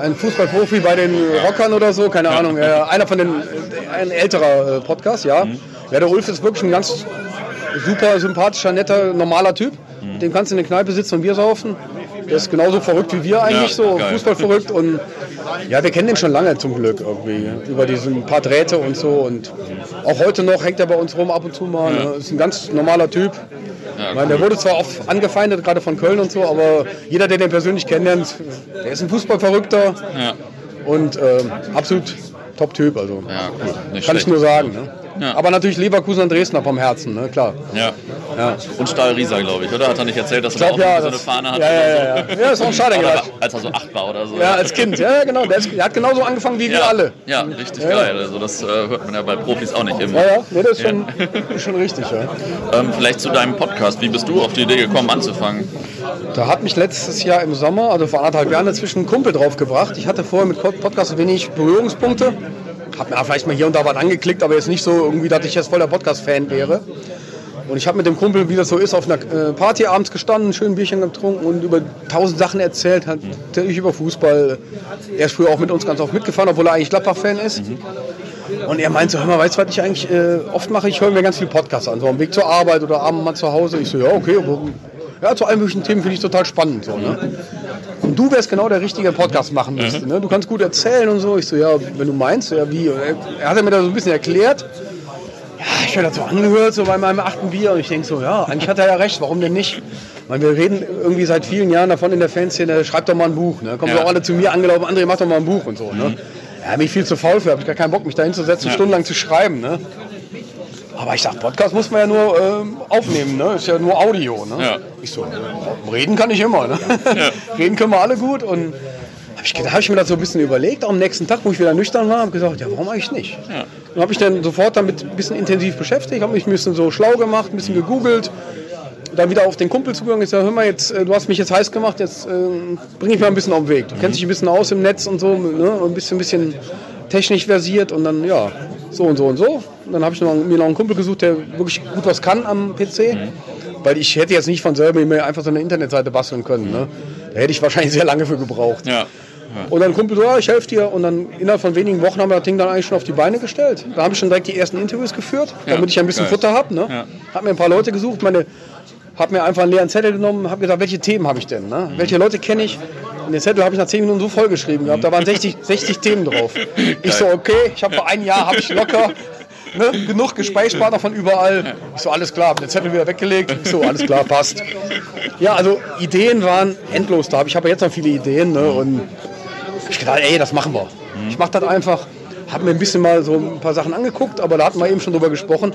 ein Fußballprofi bei den Rockern oder so, keine ja. Ahnung. einer von den, ein älterer äh, Podcast, ja. Mhm. Ja, der Ulf ist wirklich ein ganz super sympathischer, netter, normaler Typ. Mhm. Dem kannst du in der Kneipe sitzen und Bier saufen. Der ist genauso verrückt wie wir eigentlich, ja, so Fußball verrückt. Und ja, wir kennen den schon lange zum Glück irgendwie. Über diesen paar Drähte und so. Und auch heute noch hängt er bei uns rum ab und zu mal. Ja. Ist ein ganz normaler Typ. Ja, meine, der wurde zwar oft angefeindet, gerade von Köln und so, aber jeder, der den persönlich kennenlernt, der ist ein Fußballverrückter. Ja. Und äh, absolut Top-Typ. Also. Ja, cool. Kann schlecht. ich nur sagen. Ne? Ja. Aber natürlich Leverkusen und Dresdner vom Herzen, ne? klar. Ja. Ja. Und Stahl Rieser, glaube ich, oder? Hat er nicht erzählt, dass er auch ja, so eine Fahne hat? Ja, ja, ja. Ja, ja ist auch Schade Als er so acht war oder so. Ja, als Kind, ja, genau. Der, ist, der hat genauso angefangen wie wir alle. Ja, richtig geil. Also das äh, hört man ja bei Profis auch nicht immer. Ja, ja, nee, das ist schon, schon richtig, ja. Ähm, vielleicht zu deinem Podcast. Wie bist du auf die Idee gekommen, anzufangen? Da hat mich letztes Jahr im Sommer, also vor anderthalb Jahren, inzwischen ein Kumpel draufgebracht. Ich hatte vorher mit Podcast wenig Berührungspunkte. Hab mir vielleicht mal hier und da was angeklickt, aber jetzt nicht so irgendwie, dass ich jetzt voll der Podcast-Fan wäre. Und ich habe mit dem Kumpel, wie das so ist, auf einer äh, Party abends gestanden, schön Bierchen getrunken und über tausend Sachen erzählt. Hat natürlich über Fußball. Er ist früher auch mit uns ganz oft mitgefahren, obwohl er eigentlich Gladbach-Fan ist. Und er meinte so, hör mal, weißt du, was ich eigentlich äh, oft mache? Ich höre mir ganz viel Podcasts an, so am Weg zur Arbeit oder abends mal zu Hause. Ich so, ja, okay, aber, ja, zu allen möglichen Themen finde ich total spannend. So, ne? Und du wärst genau der richtige Podcast machen müsste. Ne? Du kannst gut erzählen und so. Ich so, ja, wenn du meinst, ja, wie? Er hat mir da so ein bisschen erklärt ich habe das so angehört, so bei meinem achten Bier, und ich denke so, ja, eigentlich hat er ja recht, warum denn nicht? Weil wir reden irgendwie seit vielen Jahren davon in der Fanszene, schreibt doch mal ein Buch. Ne? Kommen ja. auch alle zu mir angelaufen, André, mach doch mal ein Buch und so. Ne? Mhm. Ja, bin ich viel zu faul für, habe ich gar keinen Bock, mich da hinzusetzen, ja. stundenlang zu schreiben. Ne? Aber ich sag, Podcast muss man ja nur ähm, aufnehmen, ne? Ist ja nur Audio, ne? Ja. Ich so, reden kann ich immer, ne? Ja. reden können wir alle gut und da habe ich mir das so ein bisschen überlegt, am nächsten Tag, wo ich wieder nüchtern war, habe gesagt, ja, warum eigentlich nicht? Ja. Und habe ich dann sofort damit ein bisschen intensiv beschäftigt, habe mich ein bisschen so schlau gemacht, ein bisschen gegoogelt, dann wieder auf den Kumpel zugegangen. Ich sage, hör mal, jetzt, äh, du hast mich jetzt heiß gemacht, jetzt äh, bringe ich mal ein bisschen auf den Weg. Du kennst dich ein bisschen aus im Netz und so, ne? und ein bisschen, ein bisschen technisch versiert und dann, ja, so und so und so. Und dann habe ich noch, mir noch einen Kumpel gesucht, der wirklich gut was kann am PC. Mhm. Weil ich hätte jetzt nicht von selber mir einfach so eine Internetseite basteln können. Ne? Da hätte ich wahrscheinlich sehr lange für gebraucht. Ja. Und dann Kumpel so, ja, ich helfe dir. Und dann innerhalb von wenigen Wochen haben wir das Ding dann eigentlich schon auf die Beine gestellt. Da habe ich schon direkt die ersten Interviews geführt, damit ja, ich ein bisschen geil. Futter habe. Ne? Ja. Habe mir ein paar Leute gesucht, meine, habe mir einfach einen leeren Zettel genommen, habe gesagt, welche Themen habe ich denn? Ne? Mhm. Welche Leute kenne ich? Und den Zettel habe ich nach 10 Minuten so vollgeschrieben gehabt, da waren 60, 60 Themen drauf. Ich so, okay, ich habe vor einem Jahr, habe ich locker Ne, genug Gesprächspartner von überall. Ich so, alles klar, hab den Zettel wieder weggelegt. Ich so, alles klar, passt. Ja, also Ideen waren endlos da. Ich habe jetzt noch viele Ideen ne, und ich gedacht, ey, das machen wir. Mhm. Ich mache das einfach. Habe mir ein bisschen mal so ein paar Sachen angeguckt, aber da hatten wir eben schon drüber gesprochen.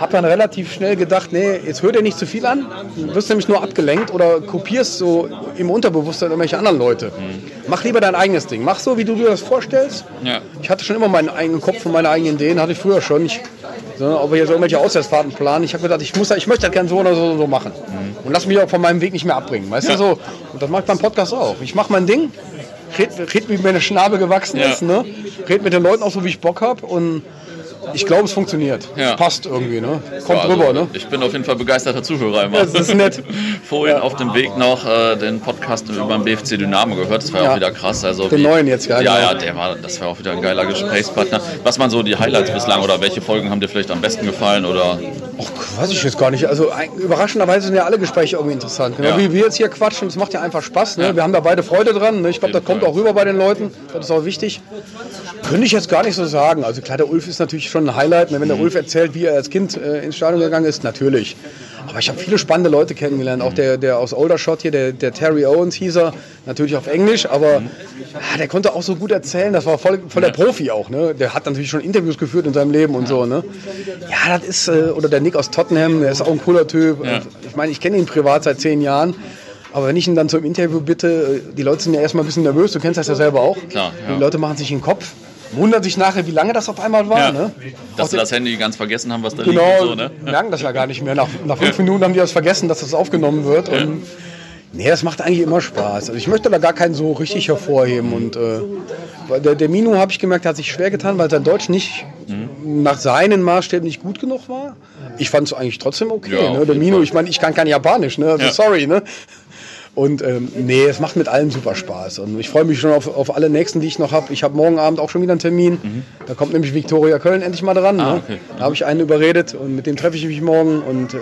Habe dann relativ schnell gedacht, nee, jetzt hör dir nicht zu viel an. Du wirst nämlich nur abgelenkt oder kopierst so im Unterbewusstsein irgendwelche anderen Leute. Mhm. Mach lieber dein eigenes Ding. Mach so, wie du dir das vorstellst. Ja. Ich hatte schon immer meinen eigenen Kopf und meine eigenen Ideen, hatte ich früher schon. Ich, so, ob wir jetzt irgendwelche Auswärtsfahrten planen. Ich habe gedacht, ich, muss, ich möchte das gerne so oder so, so machen. Mhm. Und lass mich auch von meinem Weg nicht mehr abbringen. Weißt ja. du so? Und das mache ich beim Podcast auch. Ich mache mein Ding red, red wie meine Schnabel gewachsen ja. ist, ne? Red mit den Leuten auch so, wie ich Bock habe und ich glaube, es funktioniert. Ja. Passt irgendwie, ne? Kommt ja, also, rüber, ne? Ich bin auf jeden Fall begeisterter Zuhörer immer. Das ist nett. Vorhin ja. auf dem Weg noch äh, den Podcast über den BFC Dynamo gehört. Das war ja auch wieder krass. Also den wie, neuen jetzt, ja. Ja, genau. ja, der war, das war auch wieder ein geiler Gesprächspartner. Was waren so die Highlights bislang oder welche Folgen haben dir vielleicht am besten gefallen? Oder? Ach, weiß ich jetzt gar nicht. Also überraschenderweise sind ja alle Gespräche irgendwie interessant. Genau wie wir jetzt hier quatschen, das macht ja einfach Spaß. Ne? Wir haben da beide Freude dran. Ne? Ich glaube, das kommt auch rüber bei den Leuten. Das ist auch wichtig. Könnte ich jetzt gar nicht so sagen. Also klar, der Ulf ist natürlich schon ein Highlight. Wenn der Ulf erzählt, wie er als Kind äh, ins Stadion gegangen ist, natürlich. Aber ich habe viele spannende Leute kennengelernt. Auch der, der aus Oldershot hier, der, der Terry Owens hieß er, natürlich auf Englisch, aber ja, der konnte auch so gut erzählen. Das war voll, voll der Profi auch. Ne? Der hat natürlich schon Interviews geführt in seinem Leben und so. Ne? Ja, das ist, äh, oder der Nick aus Tottenham, der ist auch ein cooler Typ. Ja. Ich meine, ich kenne ihn privat seit zehn Jahren. Aber wenn ich ihn dann zum Interview bitte, äh, die Leute sind ja erstmal ein bisschen nervös, du kennst das ja selber auch. Klar, ja. Die Leute machen sich einen Kopf wundern sich nachher, wie lange das auf einmal war. Ja. Ne? Dass sie das Handy ganz vergessen haben, was da genau, liegt. Genau, so, ne? merken das ja gar nicht mehr. Nach, nach fünf ja. Minuten haben die das vergessen, dass das aufgenommen wird. Ja. Und nee, das macht eigentlich immer Spaß. Also ich möchte da gar keinen so richtig hervorheben. Und äh, der, der Mino, habe ich gemerkt, hat sich schwer getan, weil sein Deutsch nicht mhm. nach seinen Maßstäben nicht gut genug war. Ich fand es eigentlich trotzdem okay. ne? Der Mino, ich meine, ich kann kein Japanisch, ne? Also sorry, ne? Und ähm, nee, es macht mit allen super Spaß. Und ich freue mich schon auf, auf alle nächsten, die ich noch habe. Ich habe morgen Abend auch schon wieder einen Termin. Mhm. Da kommt nämlich Viktoria Köln endlich mal dran. Ah, ne? okay. Da habe ich einen überredet und mit dem treffe ich mich morgen. Und äh,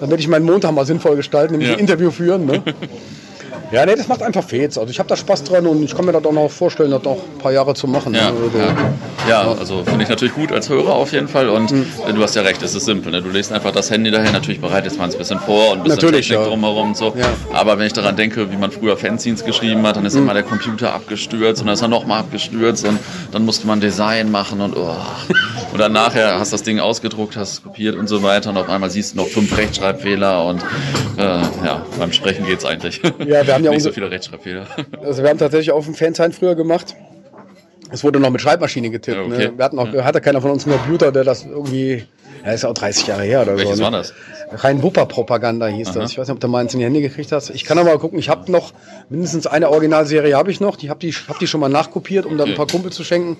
dann werde ich meinen Montag mal sinnvoll gestalten, nämlich ja. ein Interview führen. Ne? Ja, nee, das macht einfach Fets. Also ich habe da Spaß dran und ich kann mir das auch noch vorstellen, das auch ein paar Jahre zu machen. Ja, also, ja. ja also finde ich natürlich gut als Hörer auf jeden Fall. Und mhm. du hast ja recht, es ist simpel. Ne? Du legst einfach das Handy daher, natürlich bereitet man es ein bisschen vor und ein bisschen natürlich, Technik ja. drumherum und so. Aber wenn ich daran denke, wie man früher Fanzines geschrieben hat, dann ist mhm. immer der Computer abgestürzt und dann ist er nochmal abgestürzt und dann musste man Design machen und oh. Und dann nachher hast du das Ding ausgedruckt, hast es kopiert und so weiter und auf einmal siehst du noch fünf Rechtschreibfehler und äh, ja, beim Sprechen geht es eigentlich. Ja, wir haben ja nicht so viele Rechtschreibfehler. Also wir haben tatsächlich auf dem Fansign früher gemacht. Es wurde noch mit Schreibmaschine getippt. Ja, okay. ne? Wir hatten auch, ja. hatte keiner von uns einen Computer, der das irgendwie, ja, ist auch 30 Jahre her oder Welches so. Welches ne? war das? Rein Wupper-Propaganda hieß Aha. das. Ich weiß nicht, ob du meins in die Hände gekriegt hast. Ich kann aber mal gucken, ich habe noch mindestens eine Originalserie habe ich noch. Die habe die, hab die schon mal nachkopiert, um dann ein paar Kumpel zu schenken.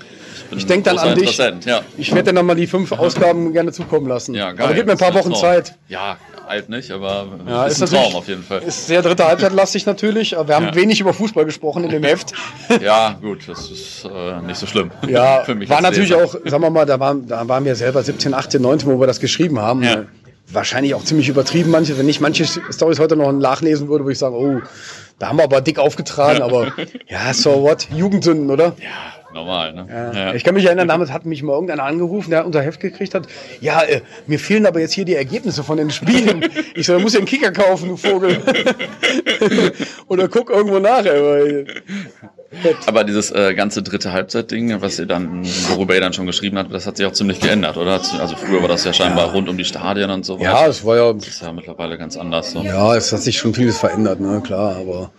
Ich, ich denke dann an dich. Ja. Ich werde dann mal die fünf Ausgaben gerne zukommen lassen. Ja, geil. Aber gib mir ein paar Wochen Zeit. Ja, alt nicht, aber ja, ist, ist ein Traum auf jeden Fall. Ist sehr dritte Halbzeit lastig natürlich. Wir haben ja. wenig über Fußball gesprochen in dem Heft. Ja, gut, das ist äh, nicht so schlimm. Ja, war natürlich Leser. auch, sagen wir mal, da waren, da waren wir selber 17, 18, 19, wo wir das geschrieben haben. Ja. Wahrscheinlich auch ziemlich übertrieben, manche. Wenn ich manche Stories heute noch nachlesen würde, würde ich sagen, oh, da haben wir aber dick aufgetragen, aber ja, so what? Jugendsünden, oder? Ja normal. Ne? Ja. Ja. Ich kann mich erinnern, damals hat mich mal irgendeiner angerufen, der unser Heft gekriegt hat. Ja, äh, mir fehlen aber jetzt hier die Ergebnisse von den Spielen. ich so, da muss ja einen Kicker kaufen, du Vogel. Oder guck irgendwo nach. Ey. Aber dieses äh, ganze dritte Halbzeit-Ding, was ihr dann, worüber ihr dann schon geschrieben habt, das hat sich auch ziemlich geändert, oder? Also früher war das ja scheinbar ja. rund um die Stadien und so. Ja, es war ja. Das ist ja mittlerweile ganz anders. So. Ja, es hat sich schon vieles verändert, ne, klar, aber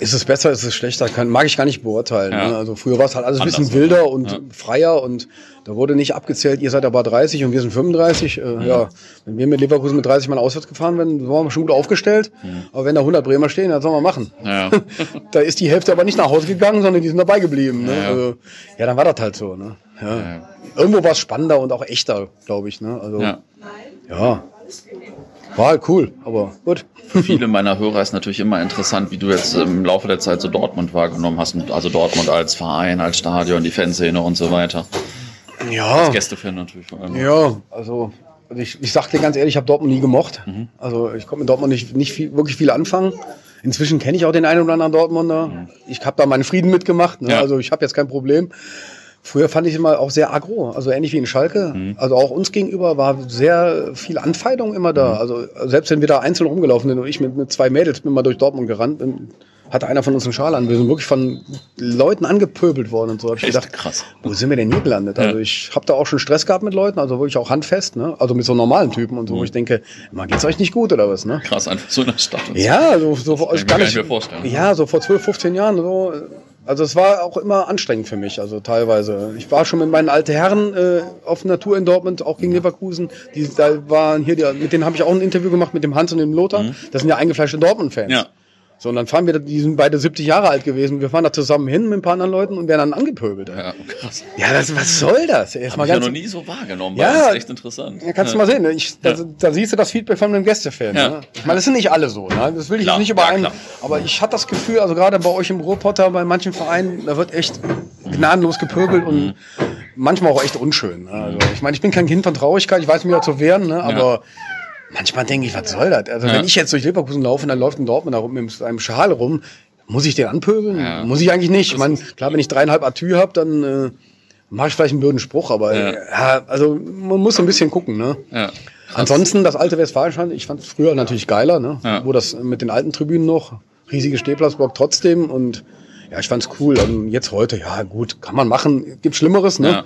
ist es besser, ist es schlechter? Kann, mag ich gar nicht beurteilen. Ja. Ne? Also früher war es halt alles ein bisschen wilder und ja. freier und da wurde nicht abgezählt, ihr seid aber 30 und wir sind 35. Äh, mhm. Ja, wenn wir mit Leverkusen mit 30 Mann auswärts gefahren wären, waren wir schon gut aufgestellt. Mhm. Aber wenn da 100 Bremer stehen, dann sollen wir machen. Ja. da ist die Hälfte aber nicht nach Hause gegangen, sondern die sind dabei geblieben. Ne? Ja, also, ja dann war das halt so. Ne? Irgendwo war es spannender und auch echter, glaube ich. Ne? Also, ja. War cool, aber gut. Für viele meiner Hörer ist natürlich immer interessant, wie du jetzt im Laufe der Zeit so Dortmund wahrgenommen hast. Also Dortmund als Verein, als Stadion, die Fanszene und so weiter. Ja. Als Gästefan natürlich vor allem. Ja, also ich, ich sag dir ganz ehrlich, ich habe Dortmund nie gemocht. Mhm. Also ich konnte mit Dortmund nicht, nicht viel, wirklich viel anfangen. Inzwischen kenne ich auch den einen oder anderen Dortmunder. Mhm. Ich habe da meinen Frieden mitgemacht. Ne? Ja. Also ich habe jetzt kein Problem. Früher fand ich immer auch sehr agro, also ähnlich wie in Schalke. Mhm. Also auch uns gegenüber war sehr viel Anfeindung immer da. Mhm. Also selbst wenn wir da einzeln rumgelaufen sind und ich mit, mit zwei Mädels bin mal durch Dortmund gerannt, bin, hatte einer von uns einen Schal an. Wir sind wirklich von Leuten angepöbelt worden und so. Hab ich gedacht, krass. Wo sind wir denn hier gelandet? Ja. Also ich habe da auch schon Stress gehabt mit Leuten, also wirklich auch handfest, ne? Also mit so normalen Typen und so, mhm. wo ich denke, man geht's euch nicht gut oder was, ne? Krass, einfach so in der Stadt. Ja, so, so, so ich kann, ich mir vorstellen. Ja, so vor 12, 15 Jahren so also es war auch immer anstrengend für mich, also teilweise. Ich war schon mit meinen alten Herren äh, auf Natur in Dortmund, auch gegen Leverkusen. Die da waren hier, die, mit denen habe ich auch ein Interview gemacht mit dem Hans und dem Lothar. Mhm. Das sind ja eingefleischte Dortmund-Fans. Ja. So, und dann fahren wir, die sind beide 70 Jahre alt gewesen. Wir fahren da zusammen hin mit ein paar anderen Leuten und werden dann angepöbelt. Ja, krass. Ja, das, was soll das? Erst Hab mal ich ganz, ja noch nie so wahrgenommen. Ja, das ist echt interessant. Ja, kannst ja. du mal sehen. Ne? Ich, da, da, siehst du das Feedback von einem Gästefan. Ja. Ne? Ich meine, das sind nicht alle so. Ne? Das will ich klar, nicht überein. Ja, aber ich hatte das Gefühl, also gerade bei euch im Ruhrpotter, bei manchen Vereinen, da wird echt gnadenlos gepöbelt und mhm. manchmal auch echt unschön. Ne? Also, ich meine, ich bin kein Kind von Traurigkeit, ich weiß mich ja zu wehren, ne? aber manchmal denke ich, was soll das? Also ja. wenn ich jetzt durch Leverkusen laufe und dann läuft ein Dortmund da rum mit einem Schal rum, muss ich den anpöbeln? Ja. Muss ich eigentlich nicht. Ich meine, klar, wenn ich dreieinhalb Atü habe, dann äh, mache ich vielleicht einen blöden Spruch, aber ja. ja. also man muss so ein bisschen gucken, ne? Ja. Ansonsten das alte Westfalenstein, ich fand es früher natürlich geiler, ne? Ja. Wo das mit den alten Tribünen noch, riesige Stehplatzblock trotzdem und ja, ich fand's cool. Und jetzt heute, ja gut, kann man machen, gibt Schlimmeres, ne?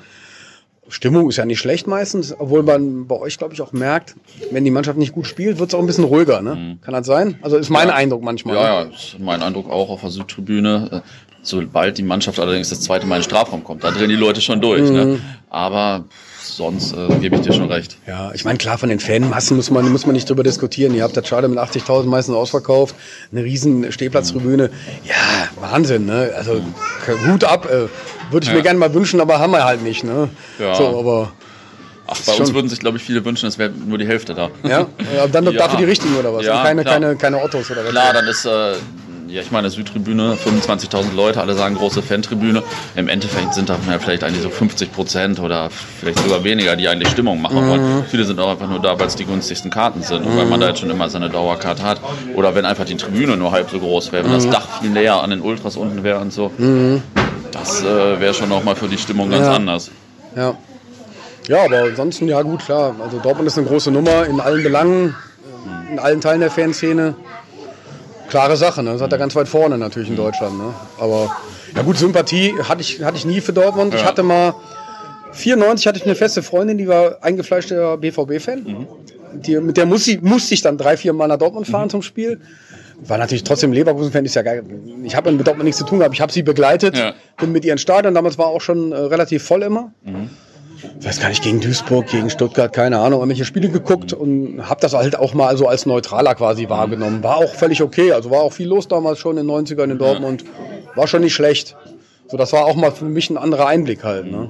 Stimmung ist ja nicht schlecht meistens, obwohl man bei euch, glaube ich, auch merkt, wenn die Mannschaft nicht gut spielt, wird es auch ein bisschen ruhiger. Ne? Mhm. Kann das sein? Also ist mein ja. Eindruck manchmal. Ja, ja, ist mein Eindruck auch auf der Südtribüne. Äh, sobald die Mannschaft allerdings das zweite Mal in den Strafraum kommt, da drehen die Leute schon durch. Ne? Mhm. Ne? Aber sonst äh, gebe ich dir schon recht. Ja, ich meine, klar, von den Fanmassen muss man, muss man nicht drüber diskutieren. Ihr habt das Schade mit 80.000 meistens ausverkauft, eine riesen Stehplatztribüne. Ja, Wahnsinn, ne? Also Hut ab, äh, würde ich ja. mir gerne mal wünschen, aber haben wir halt nicht, ne? Ja. So, aber Ach, bei uns würden sich, glaube ich, viele wünschen, es wäre nur die Hälfte da. Ja, aber dann ja. dafür die richtigen oder was? Ja, keine, keine, keine Ottos oder was? Klar, dann ist äh, ja, ich meine, Südtribüne, 25.000 Leute, alle sagen große Fantribüne. Im Endeffekt sind da vielleicht eigentlich so 50 Prozent oder vielleicht sogar weniger, die eigentlich Stimmung machen wollen. Mhm. Viele sind auch einfach nur da, weil es die günstigsten Karten sind und weil man da jetzt schon immer seine Dauerkarte hat. Oder wenn einfach die Tribüne nur halb so groß wäre, wenn das mhm. Dach viel näher an den Ultras unten wäre und so. Mhm. Das äh, wäre schon nochmal für die Stimmung ganz ja. anders. Ja. Ja, aber ansonsten, ja gut, klar. Also Dortmund ist eine große Nummer in allen Belangen, in allen Teilen der Fanszene klare Sache. Ne? Das hat er ganz weit vorne natürlich in Deutschland. Ne? Aber ja gut, Sympathie hatte ich, hatte ich nie für Dortmund. Ja. Ich hatte mal 94 hatte ich eine feste Freundin, die war eingefleischter BVB-Fan. Mhm. Die, mit der muss ich, musste ich dann drei, vier Mal nach Dortmund fahren mhm. zum Spiel. War natürlich trotzdem Leverkusen-Fan, ist ja geil. Ich habe mit Dortmund nichts zu tun gehabt. Ich habe sie begleitet, ja. bin mit ihren Stadion. Damals war auch schon äh, relativ voll immer. Mhm. Ich weiß gar nicht, gegen Duisburg, gegen Stuttgart, keine Ahnung, irgendwelche Spiele geguckt und habe das halt auch mal so als Neutraler quasi wahrgenommen. War auch völlig okay. Also war auch viel los damals schon in den 90ern in Dortmund. War schon nicht schlecht. So, das war auch mal für mich ein anderer Einblick halt. Ne?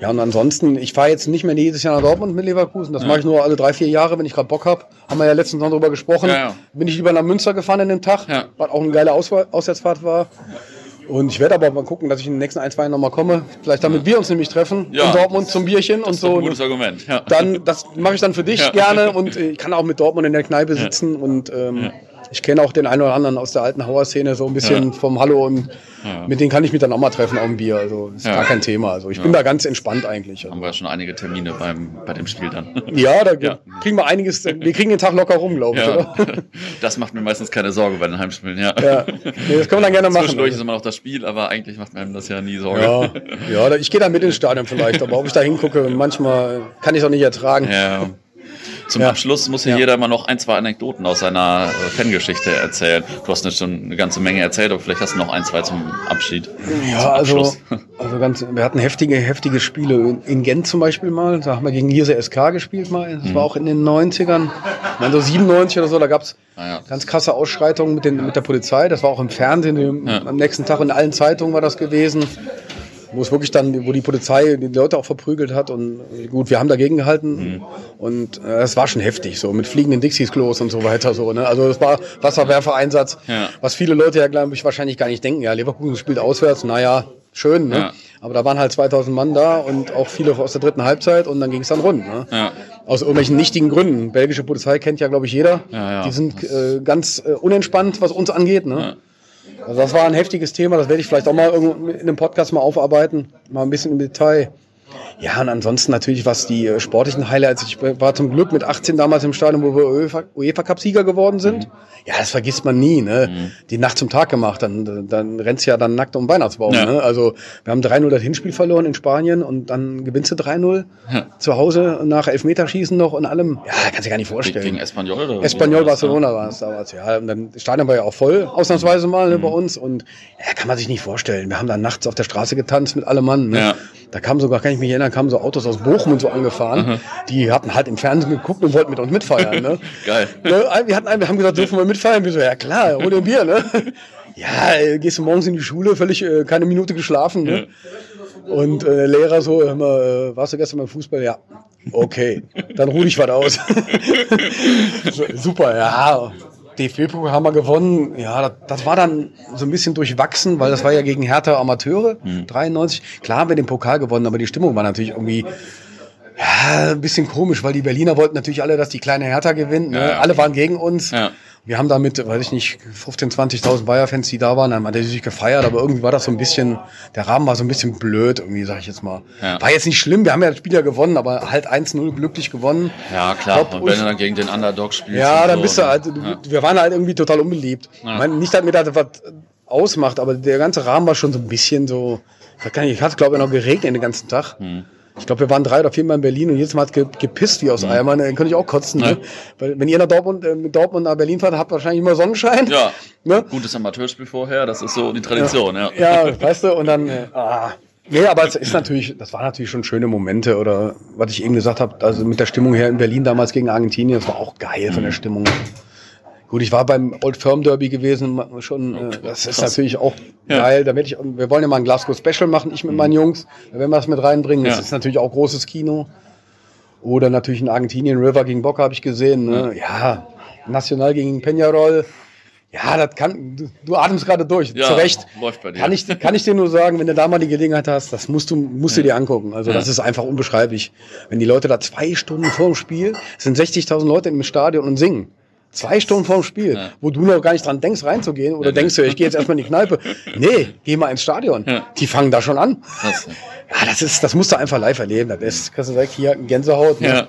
Ja, und ansonsten, ich fahre jetzt nicht mehr jedes Jahr nach Dortmund mit Leverkusen. Das ja. mache ich nur alle drei, vier Jahre, wenn ich gerade Bock habe. Haben wir ja letztens noch drüber gesprochen. Ja, ja. Bin ich lieber nach Münster gefahren an dem Tag, was auch eine geile Aus Auswärtsfahrt war. Und ich werde aber mal gucken, dass ich in den nächsten ein, zwei Jahren nochmal komme. Vielleicht damit wir uns nämlich treffen ja. in Dortmund zum Bierchen das und so. Ein gutes Argument. Ja. Dann, das mache ich dann für dich ja. gerne und ich kann auch mit Dortmund in der Kneipe sitzen und ähm, ich kenne auch den einen oder anderen aus der alten Hauer-Szene so ein bisschen vom Hallo und ja. Mit denen kann ich mich dann auch mal treffen auf dem Bier. Also ist ja. gar kein Thema. Also ich ja. bin da ganz entspannt eigentlich. Haben wir ja schon einige Termine beim, bei dem Spiel dann. Ja, da kriegen wir einiges. Wir kriegen den Tag locker rum, glaube ich, oder? Das macht mir meistens keine Sorge bei den Heimspielen, ja. ja. Nee, das können wir dann gerne machen. Zwischendurch ist immer noch das Spiel, aber eigentlich macht mir das ja nie Sorge. Ja, ja ich gehe dann mit ins Stadion vielleicht, aber ob ich da hingucke, manchmal kann ich es auch nicht ertragen. Ja. Zum ja. Abschluss muss hier ja. jeder mal noch ein, zwei Anekdoten aus seiner äh, Fangeschichte erzählen. Du hast schon eine ganze Menge erzählt, aber vielleicht hast du noch ein, zwei zum Abschied. Ja, zum also, also ganz, wir hatten heftige, heftige Spiele. In Gent zum Beispiel mal, da haben wir gegen Lierse SK gespielt mal. Das mhm. war auch in den 90ern. Ich meine, so 97 oder so, da gab's ah, ja. ganz krasse Ausschreitungen mit, den, mit der Polizei. Das war auch im Fernsehen, am nächsten Tag in allen Zeitungen war das gewesen wo es wirklich dann, wo die Polizei die Leute auch verprügelt hat und gut, wir haben dagegen gehalten mhm. und äh, es war schon heftig, so mit fliegenden Dixies-Klos und so weiter, so, ne? Also das war Wasserwerfereinsatz, ja. was viele Leute ja, glaube ich, wahrscheinlich gar nicht denken. Ja, Leverkusen spielt auswärts, naja, schön, ne? Ja. Aber da waren halt 2000 Mann da und auch viele aus der dritten Halbzeit und dann ging es dann rund, ne? Ja. Aus irgendwelchen nichtigen Gründen. Belgische Polizei kennt ja, glaube ich, jeder. Ja. Die sind äh, ganz äh, unentspannt, was uns angeht, ne? Also das war ein heftiges Thema, das werde ich vielleicht auch mal in einem Podcast mal aufarbeiten, mal ein bisschen im Detail. Ja, und ansonsten natürlich, was die äh, sportlichen Highlights. Ich war zum Glück mit 18 damals im Stadion, wo wir UEFA, UEFA Cup Sieger geworden sind. Mhm. Ja, das vergisst man nie, ne? Mhm. Die Nacht zum Tag gemacht, dann, dann rennst du ja dann nackt um Weihnachtsbaum, ja. ne? Also, wir haben 3-0 das Hinspiel verloren in Spanien und dann gewinnst du 3-0 ja. zu Hause nach Elfmeterschießen noch und allem. Ja, kannst du gar nicht vorstellen. Gegen Espanyol oder? Espanyol Barcelona war es damals, ja. Und dann, das Stadion war ja auch voll, ausnahmsweise mal, ne, mhm. bei uns und ja, kann man sich nicht vorstellen. Wir haben dann nachts auf der Straße getanzt mit allem Mann, ne? Ja. Da kamen sogar, kann ich mich erinnern, kamen so Autos aus Bochum und so angefahren. Mhm. Die hatten halt im Fernsehen geguckt und wollten mit uns mitfeiern. Ne? Geil. Ne? Wir, hatten einen, wir haben gesagt, dürfen wir mitfeiern? Wir so, ja klar, hol dir Bier. Ne? Ja, gehst du morgens in die Schule, völlig äh, keine Minute geschlafen. Ne? Und äh, Lehrer so, hör mal, äh, warst du gestern beim Fußball? Ja. Okay, dann ruh dich was aus. Super, ja. DFB-Pokal haben wir gewonnen. Ja, das, das, war dann so ein bisschen durchwachsen, weil das war ja gegen Hertha Amateure, mhm. 93. Klar haben wir den Pokal gewonnen, aber die Stimmung war natürlich irgendwie ja, ein bisschen komisch, weil die Berliner wollten natürlich alle, dass die kleine Hertha gewinnt. Ne? Ja, ja. Alle waren gegen uns. Ja. Wir haben damit, weiß ich nicht, 15.000, 20.000 Bayer-Fans, die da waren, haben natürlich gefeiert, aber irgendwie war das so ein bisschen, der Rahmen war so ein bisschen blöd, irgendwie, sag ich jetzt mal. Ja. War jetzt nicht schlimm, wir haben ja das Spiel ja gewonnen, aber halt 1-0 glücklich gewonnen. Ja, klar, Top und wenn du dann gegen den Underdog spielst. Ja, dann so, bist du halt, ja. wir waren halt irgendwie total unbeliebt. Ja. Ich meine, nicht, dass mir das was ausmacht, aber der ganze Rahmen war schon so ein bisschen so, ich, ich hatte, glaube ich, noch geregnet den ganzen Tag. Hm. Ich glaube, wir waren drei oder viermal in Berlin und jedes Mal hat ge gepisst wie aus mhm. Eimern. Dann könnte ich auch kotzen. Ne? Weil, wenn ihr nach Dortmund, äh, mit Dortmund nach Berlin fahrt, habt ihr wahrscheinlich immer Sonnenschein. Ja. Ne? Gutes Amateurspiel vorher, das ist so die Tradition. Ja, ja. ja weißt du, und dann. Äh, ah. Nee, aber es ist natürlich, das waren natürlich schon schöne Momente oder was ich eben gesagt habe, also mit der Stimmung her in Berlin damals gegen Argentinien, das war auch geil von der mhm. Stimmung. Gut, ich war beim Old Firm Derby gewesen, schon, äh, das ist Krass. natürlich auch ja. geil. Da werde ich, wir wollen ja mal ein Glasgow Special machen, ich mit meinen Jungs, da werden wir das mit reinbringen. Das ist natürlich auch großes Kino. Oder natürlich in Argentinien, River gegen Boca habe ich gesehen. Ne? Ja, National gegen Peñarol. Ja, das kann, du, du atmest gerade durch, ja, zu Recht. Läuft bei dir. Kann ich, kann ich dir nur sagen, wenn du da mal die Gelegenheit hast, das musst du, musst du dir angucken. Also, ja. das ist einfach unbeschreiblich. Wenn die Leute da zwei Stunden vor dem Spiel, sind 60.000 Leute im Stadion und singen. Zwei Stunden vorm Spiel, ja. wo du noch gar nicht dran denkst, reinzugehen oder ja, denkst du, ich gehe jetzt erstmal in die Kneipe. Nee, geh mal ins Stadion. Ja. Die fangen da schon an. Krass. Ja, das ist, das musst du einfach live erleben. Das ist, kannst du sagen, hier Gänsehaut. Ne? Ja.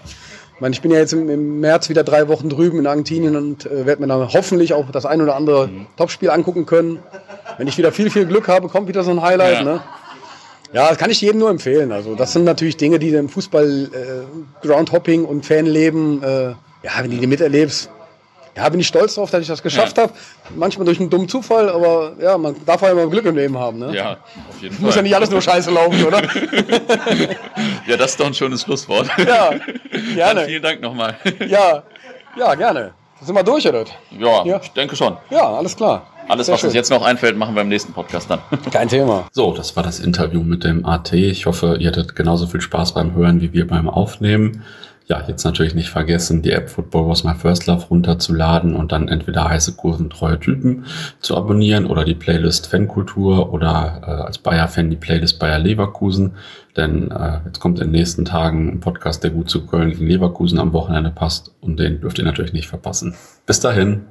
Ich, meine, ich bin ja jetzt im, im, März wieder drei Wochen drüben in Argentinien und äh, werde mir dann hoffentlich auch das ein oder andere mhm. Topspiel angucken können. Wenn ich wieder viel, viel Glück habe, kommt wieder so ein Highlight. Ne? Ja, das kann ich jedem nur empfehlen. Also das sind natürlich Dinge, die im Fußball äh, Groundhopping und Fanleben, äh, ja, wenn du die miterlebst, ja, bin ich stolz drauf, dass ich das geschafft ja. habe. Manchmal durch einen dummen Zufall, aber ja, man darf ja immer Glück im Leben haben. Ne? Ja, auf jeden Fall. Muss ja nicht alles nur scheiße laufen, oder? ja, das ist doch ein schönes Schlusswort. Ja, gerne. Dann vielen Dank nochmal. Ja, ja, gerne. Sind wir durch, oder? Ja, ja, ich denke schon. Ja, alles klar. Alles, Sehr was schön. uns jetzt noch einfällt, machen wir im nächsten Podcast dann. Kein Thema. So, das war das Interview mit dem AT. Ich hoffe, ihr hattet genauso viel Spaß beim Hören wie wir beim Aufnehmen ja, jetzt natürlich nicht vergessen, die App Football Was My First Love runterzuladen und dann entweder heiße Kursen treue Typen zu abonnieren oder die Playlist Fankultur oder äh, als Bayer-Fan die Playlist Bayer Leverkusen. Denn äh, jetzt kommt in den nächsten Tagen ein Podcast, der gut zu Köln gegen Leverkusen am Wochenende passt und den dürft ihr natürlich nicht verpassen. Bis dahin.